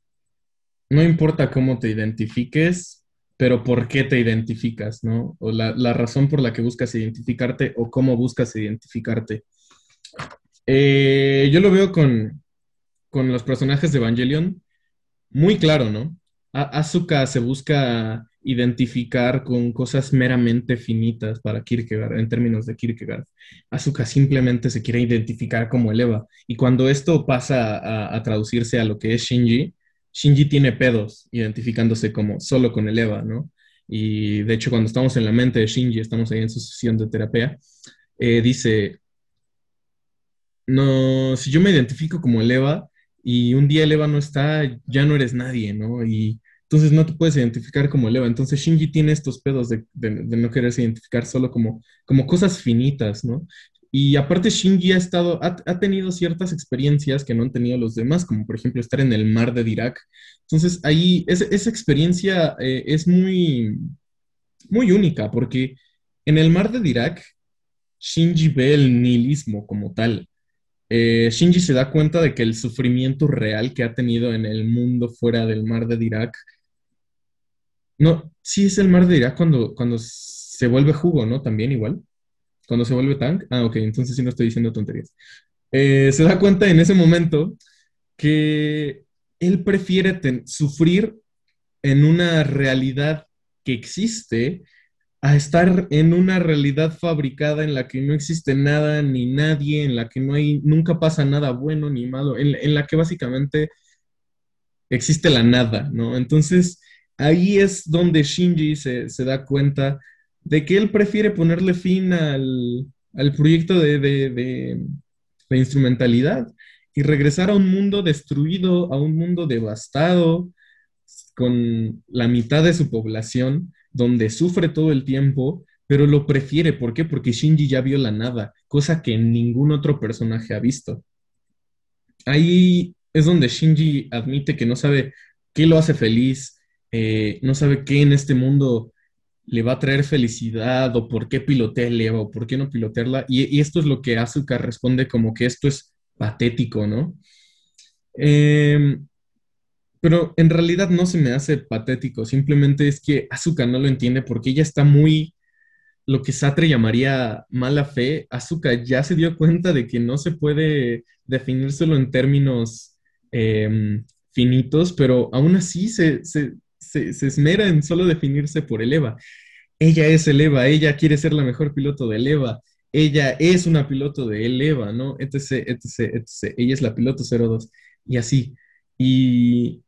no importa cómo te identifiques, pero por qué te identificas, ¿no? O la, la razón por la que buscas identificarte o cómo buscas identificarte. Eh, yo lo veo con, con, los personajes de Evangelion muy claro, ¿no? Asuka se busca identificar con cosas meramente finitas para Kierkegaard, en términos de Kierkegaard. Asuka simplemente se quiere identificar como el Eva. Y cuando esto pasa a, traducirse a lo que es Shinji, Shinji tiene pedos identificándose como solo con el Eva, ¿no? Y de hecho, cuando estamos en la mente de Shinji, estamos ahí en su sesión de terapia, eh, dice, no, si yo me identifico como el Eva y un día el Eva no está, ya no eres nadie, ¿no? Y entonces no te puedes identificar como el Eva. Entonces Shinji tiene estos pedos de, de, de, no quererse identificar solo como, como cosas finitas, ¿no? Y aparte Shinji ha, estado, ha, ha, tenido ciertas experiencias que no han tenido los demás, como por ejemplo estar en el mar de Dirac. Entonces ahí esa, esa experiencia eh, es muy, muy única, porque en el mar de Dirac Shinji ve el nihilismo como tal. Eh, Shinji se da cuenta de que el sufrimiento real que ha tenido en el mundo fuera del mar de Dirac no, sí es el mar de Irak cuando, cuando se vuelve jugo, ¿no? También igual. Cuando se vuelve tank. Ah, ok, entonces sí no estoy diciendo tonterías. Eh, se da cuenta en ese momento que él prefiere sufrir en una realidad que existe a estar en una realidad fabricada en la que no existe nada ni nadie, en la que no hay, nunca pasa nada bueno ni malo, en, en la que básicamente existe la nada, ¿no? Entonces, ahí es donde Shinji se, se da cuenta de que él prefiere ponerle fin al, al proyecto de, de, de, instrumentalidad y regresar a un mundo destruido, a un mundo devastado, con la mitad de su población, donde sufre todo el tiempo, pero lo prefiere. ¿Por qué? Porque Shinji ya vio la nada, cosa que ningún otro personaje ha visto. Ahí es donde Shinji admite que no sabe qué lo hace feliz, eh, no sabe qué en este mundo le va a traer felicidad o por qué pilotea el Eva o por qué no pilotearla. Y, esto es lo que Asuka responde como que esto es patético, ¿no? Eh, pero en realidad no se me hace patético, simplemente es que Asuka no lo entiende porque ella está muy, lo que Satre llamaría mala fe. Asuka ya se dio cuenta de que no se puede definir solo en términos eh, finitos, pero aún así se, se, esmera en solo definirse por el EVA. Ella es el EVA, ella quiere ser la mejor piloto del EVA, ella es una piloto de el EVA, ¿no? Etc, etc, etc. Ella es la piloto 02 y así. Y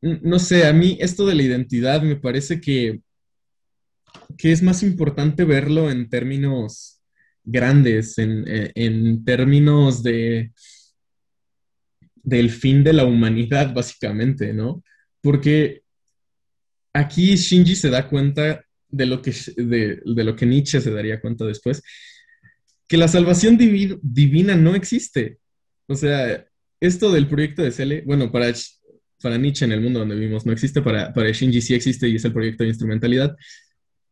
no sé, a mí esto de la identidad me parece que, que es más importante verlo en términos grandes, en, en términos de del fin de la humanidad, básicamente, ¿no? Porque aquí Shinji se da cuenta de lo que, de, lo que Nietzsche se daría cuenta después, que la salvación divi divina no existe. O sea, esto del proyecto de Cele, bueno, para para Nietzsche en el mundo donde vivimos no existe, para, para Shinji sí existe y es el proyecto de instrumentalidad,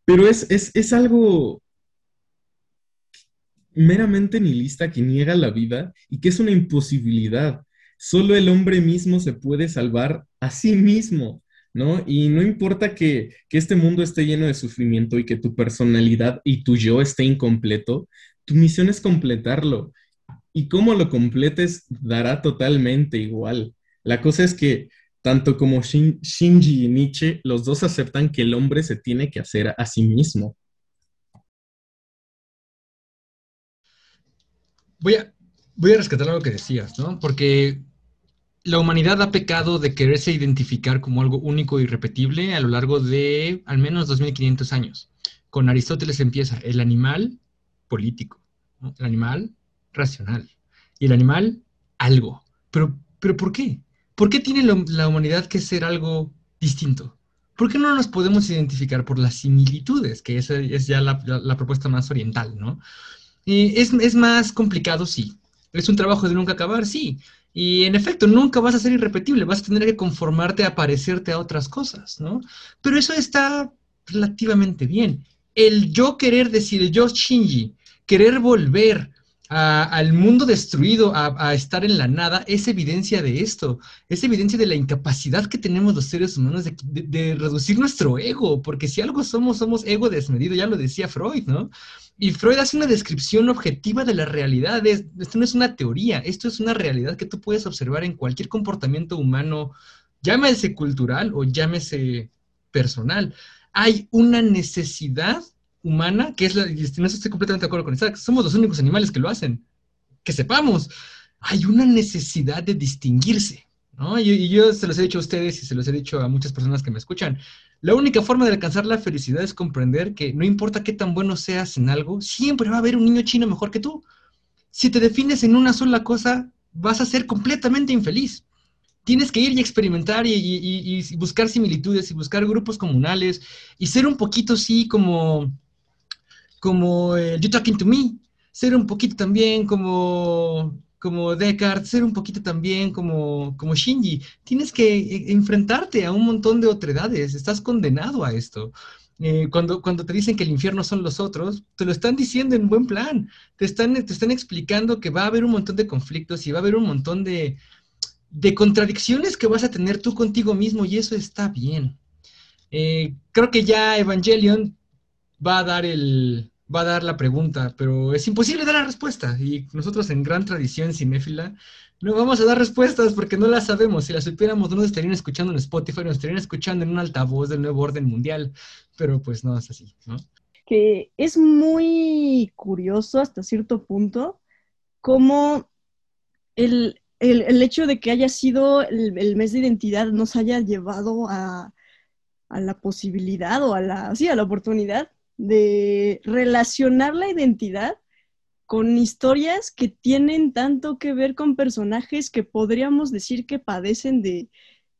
pero es, es, es algo meramente nihilista que niega la vida y que es una imposibilidad. Solo el hombre mismo se puede salvar a sí mismo, ¿no? Y no importa que, que este mundo esté lleno de sufrimiento y que tu personalidad y tu yo esté incompleto, tu misión es completarlo. Y cómo lo completes dará totalmente igual. La cosa es que tanto como Shin, Shinji y Nietzsche, los dos aceptan que el hombre se tiene que hacer a sí mismo. Voy a, voy a rescatar algo que decías, ¿no? Porque la humanidad ha pecado de quererse identificar como algo único y irrepetible a lo largo de al menos 2500 años. Con Aristóteles empieza el animal político, el animal racional y el animal algo. Pero, pero ¿por qué? ¿Por qué tiene la humanidad que ser algo distinto? ¿Por qué no nos podemos identificar por las similitudes? Que esa es ya la, propuesta más oriental, ¿no? Y es, es, más complicado, sí. Es un trabajo de nunca acabar, sí. Y en efecto, nunca vas a ser irrepetible, vas a tener que conformarte a parecerte a otras cosas, ¿no? Pero eso está relativamente bien. El yo querer decir, el yo Shinji, querer volver al mundo destruido, a, estar en la nada, es evidencia de esto, es evidencia de la incapacidad que tenemos los seres humanos de, de, de, reducir nuestro ego, porque si algo somos, somos ego desmedido, ya lo decía Freud, ¿no? Y Freud hace una descripción objetiva de la realidad, es, esto no es una teoría, esto es una realidad que tú puedes observar en cualquier comportamiento humano, llámese cultural o llámese personal. Hay una necesidad humana, que es la, y no estoy completamente de acuerdo con Isaac, somos los únicos animales que lo hacen, que sepamos, hay una necesidad de distinguirse, Y, yo se los he dicho a ustedes y se los he dicho a muchas personas que me escuchan, la única forma de alcanzar la felicidad es comprender que no importa qué tan bueno seas en algo, siempre va a haber un niño chino mejor que tú. Si te defines en una sola cosa, vas a ser completamente infeliz. Tienes que ir y experimentar y, buscar similitudes y buscar grupos comunales y ser un poquito así como como eh, Talking to Me, ser un poquito también como, como Descartes, ser un poquito también como, como Shinji. Tienes que eh, enfrentarte a un montón de otredades, estás condenado a esto. Eh, cuando, cuando te dicen que el infierno son los otros, te lo están diciendo en buen plan, te están, te están explicando que va a haber un montón de conflictos y va a haber un montón de, de contradicciones que vas a tener tú contigo mismo y eso está bien. Eh, creo que ya Evangelion va a dar el, va a dar la pregunta, pero es imposible dar la respuesta. Y nosotros en gran tradición cinéfila no vamos a dar respuestas porque no las sabemos. Si las supiéramos, no nos estarían escuchando en Spotify, nos estarían escuchando en un altavoz del nuevo orden mundial. Pero pues no es así, ¿no? Que es muy curioso hasta cierto punto cómo el, el, el hecho de que haya sido el, mes de identidad nos haya llevado a, a la posibilidad o a la, sí, a la oportunidad de relacionar la identidad con historias que tienen tanto que ver con personajes que podríamos decir que padecen de,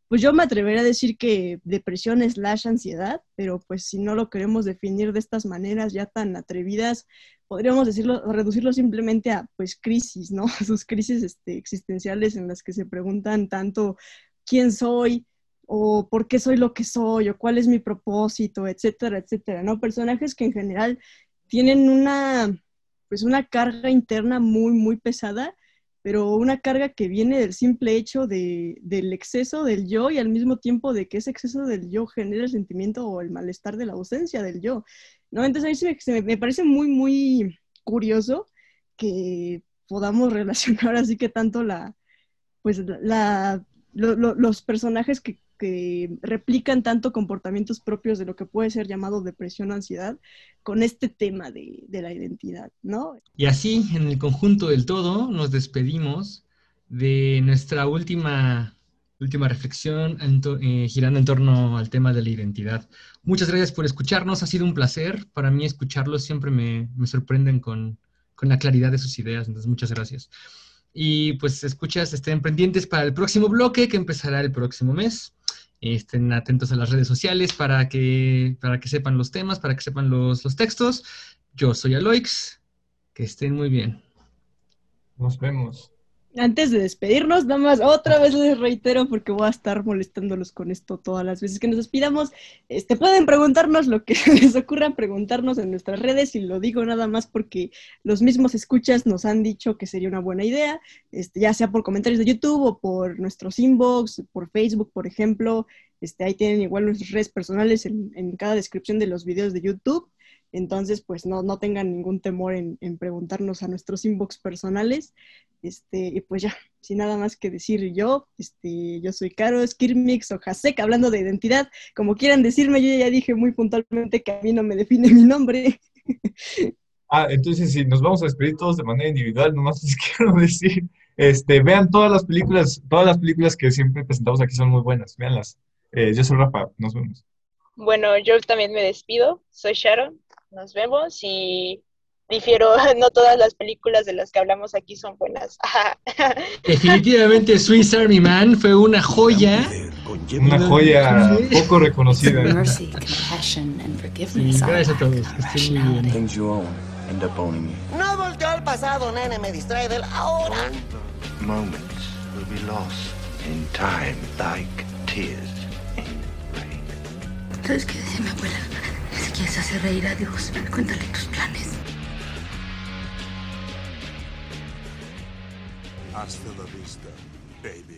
pues yo me atrevería a decir que depresión slash ansiedad, pero pues si no lo queremos definir de estas maneras ya tan atrevidas, podríamos decirlo, reducirlo simplemente a pues crisis, ¿no? [laughs] Sus crisis este, existenciales en las que se preguntan tanto quién soy, o por qué soy lo que soy, o cuál es mi propósito, etcétera, etcétera, ¿no? Personajes que en general tienen una, pues una carga interna muy, muy pesada, pero una carga que viene del simple hecho de, del exceso del yo y al mismo tiempo de que ese exceso del yo genera el sentimiento o el malestar de la ausencia del yo, ¿no? Entonces a mí se me, me parece muy, muy curioso que podamos [laughs] relacionar así que tanto la, pues la, lo, lo, los personajes que que replican tanto comportamientos propios de lo que puede ser llamado depresión o ansiedad con este tema de, la identidad, ¿no? Y así, en el conjunto del todo, nos despedimos de nuestra última, última reflexión eh, girando en torno al tema de la identidad. Muchas gracias por escucharnos, ha sido un placer. Para mí escucharlos siempre me, me sorprenden con, con la claridad de sus ideas, entonces muchas gracias. Y pues escuchas, estén pendientes para el próximo bloque que empezará el próximo mes. Estén atentos a las redes sociales para que, para que sepan los temas, para que sepan los, los textos. Yo soy Aloix. Que estén muy bien. Nos vemos. Antes de despedirnos, nada más otra vez les reitero porque voy a estar molestándolos con esto todas las veces que nos despidamos. Este, pueden preguntarnos lo que [laughs] les ocurra, preguntarnos en nuestras redes y lo digo nada más porque los mismos escuchas nos han dicho que sería una buena idea, este, ya sea por comentarios de YouTube o por nuestros inbox, por Facebook, por ejemplo. Este, ahí tienen igual nuestras redes personales en, en cada descripción de los videos de YouTube. Entonces, pues no, no tengan ningún temor en, en, preguntarnos a nuestros inbox personales. Este, y pues ya, sin nada más que decir yo, este, yo soy Caro, Skirmix o Hasek, hablando de identidad, como quieran decirme, yo ya dije muy puntualmente que a mí no me define mi nombre. [laughs] Ah, entonces si nos vamos a despedir todos de manera individual, nomás les [laughs] quiero decir, este, vean todas las películas, todas las películas que siempre presentamos aquí son muy buenas, véanlas. Eh, yo soy Rafa, nos vemos. Bueno, yo también me despido, soy Sharon, nos vemos y difiero, [laughs] no todas las películas de las que hablamos aquí son buenas. [laughs] Definitivamente Swiss Army Man fue una joya. Una joya poco reconocida. Gracias a todos, que estén muy bien. No volteo al pasado, nene, me distrae del ahora. Moments will be lost in time like tears in rain. ¿Sabes qué decía mi abuela? Quieres hacer reír a Dios, cuéntale tus planes. Hasta la vista, baby.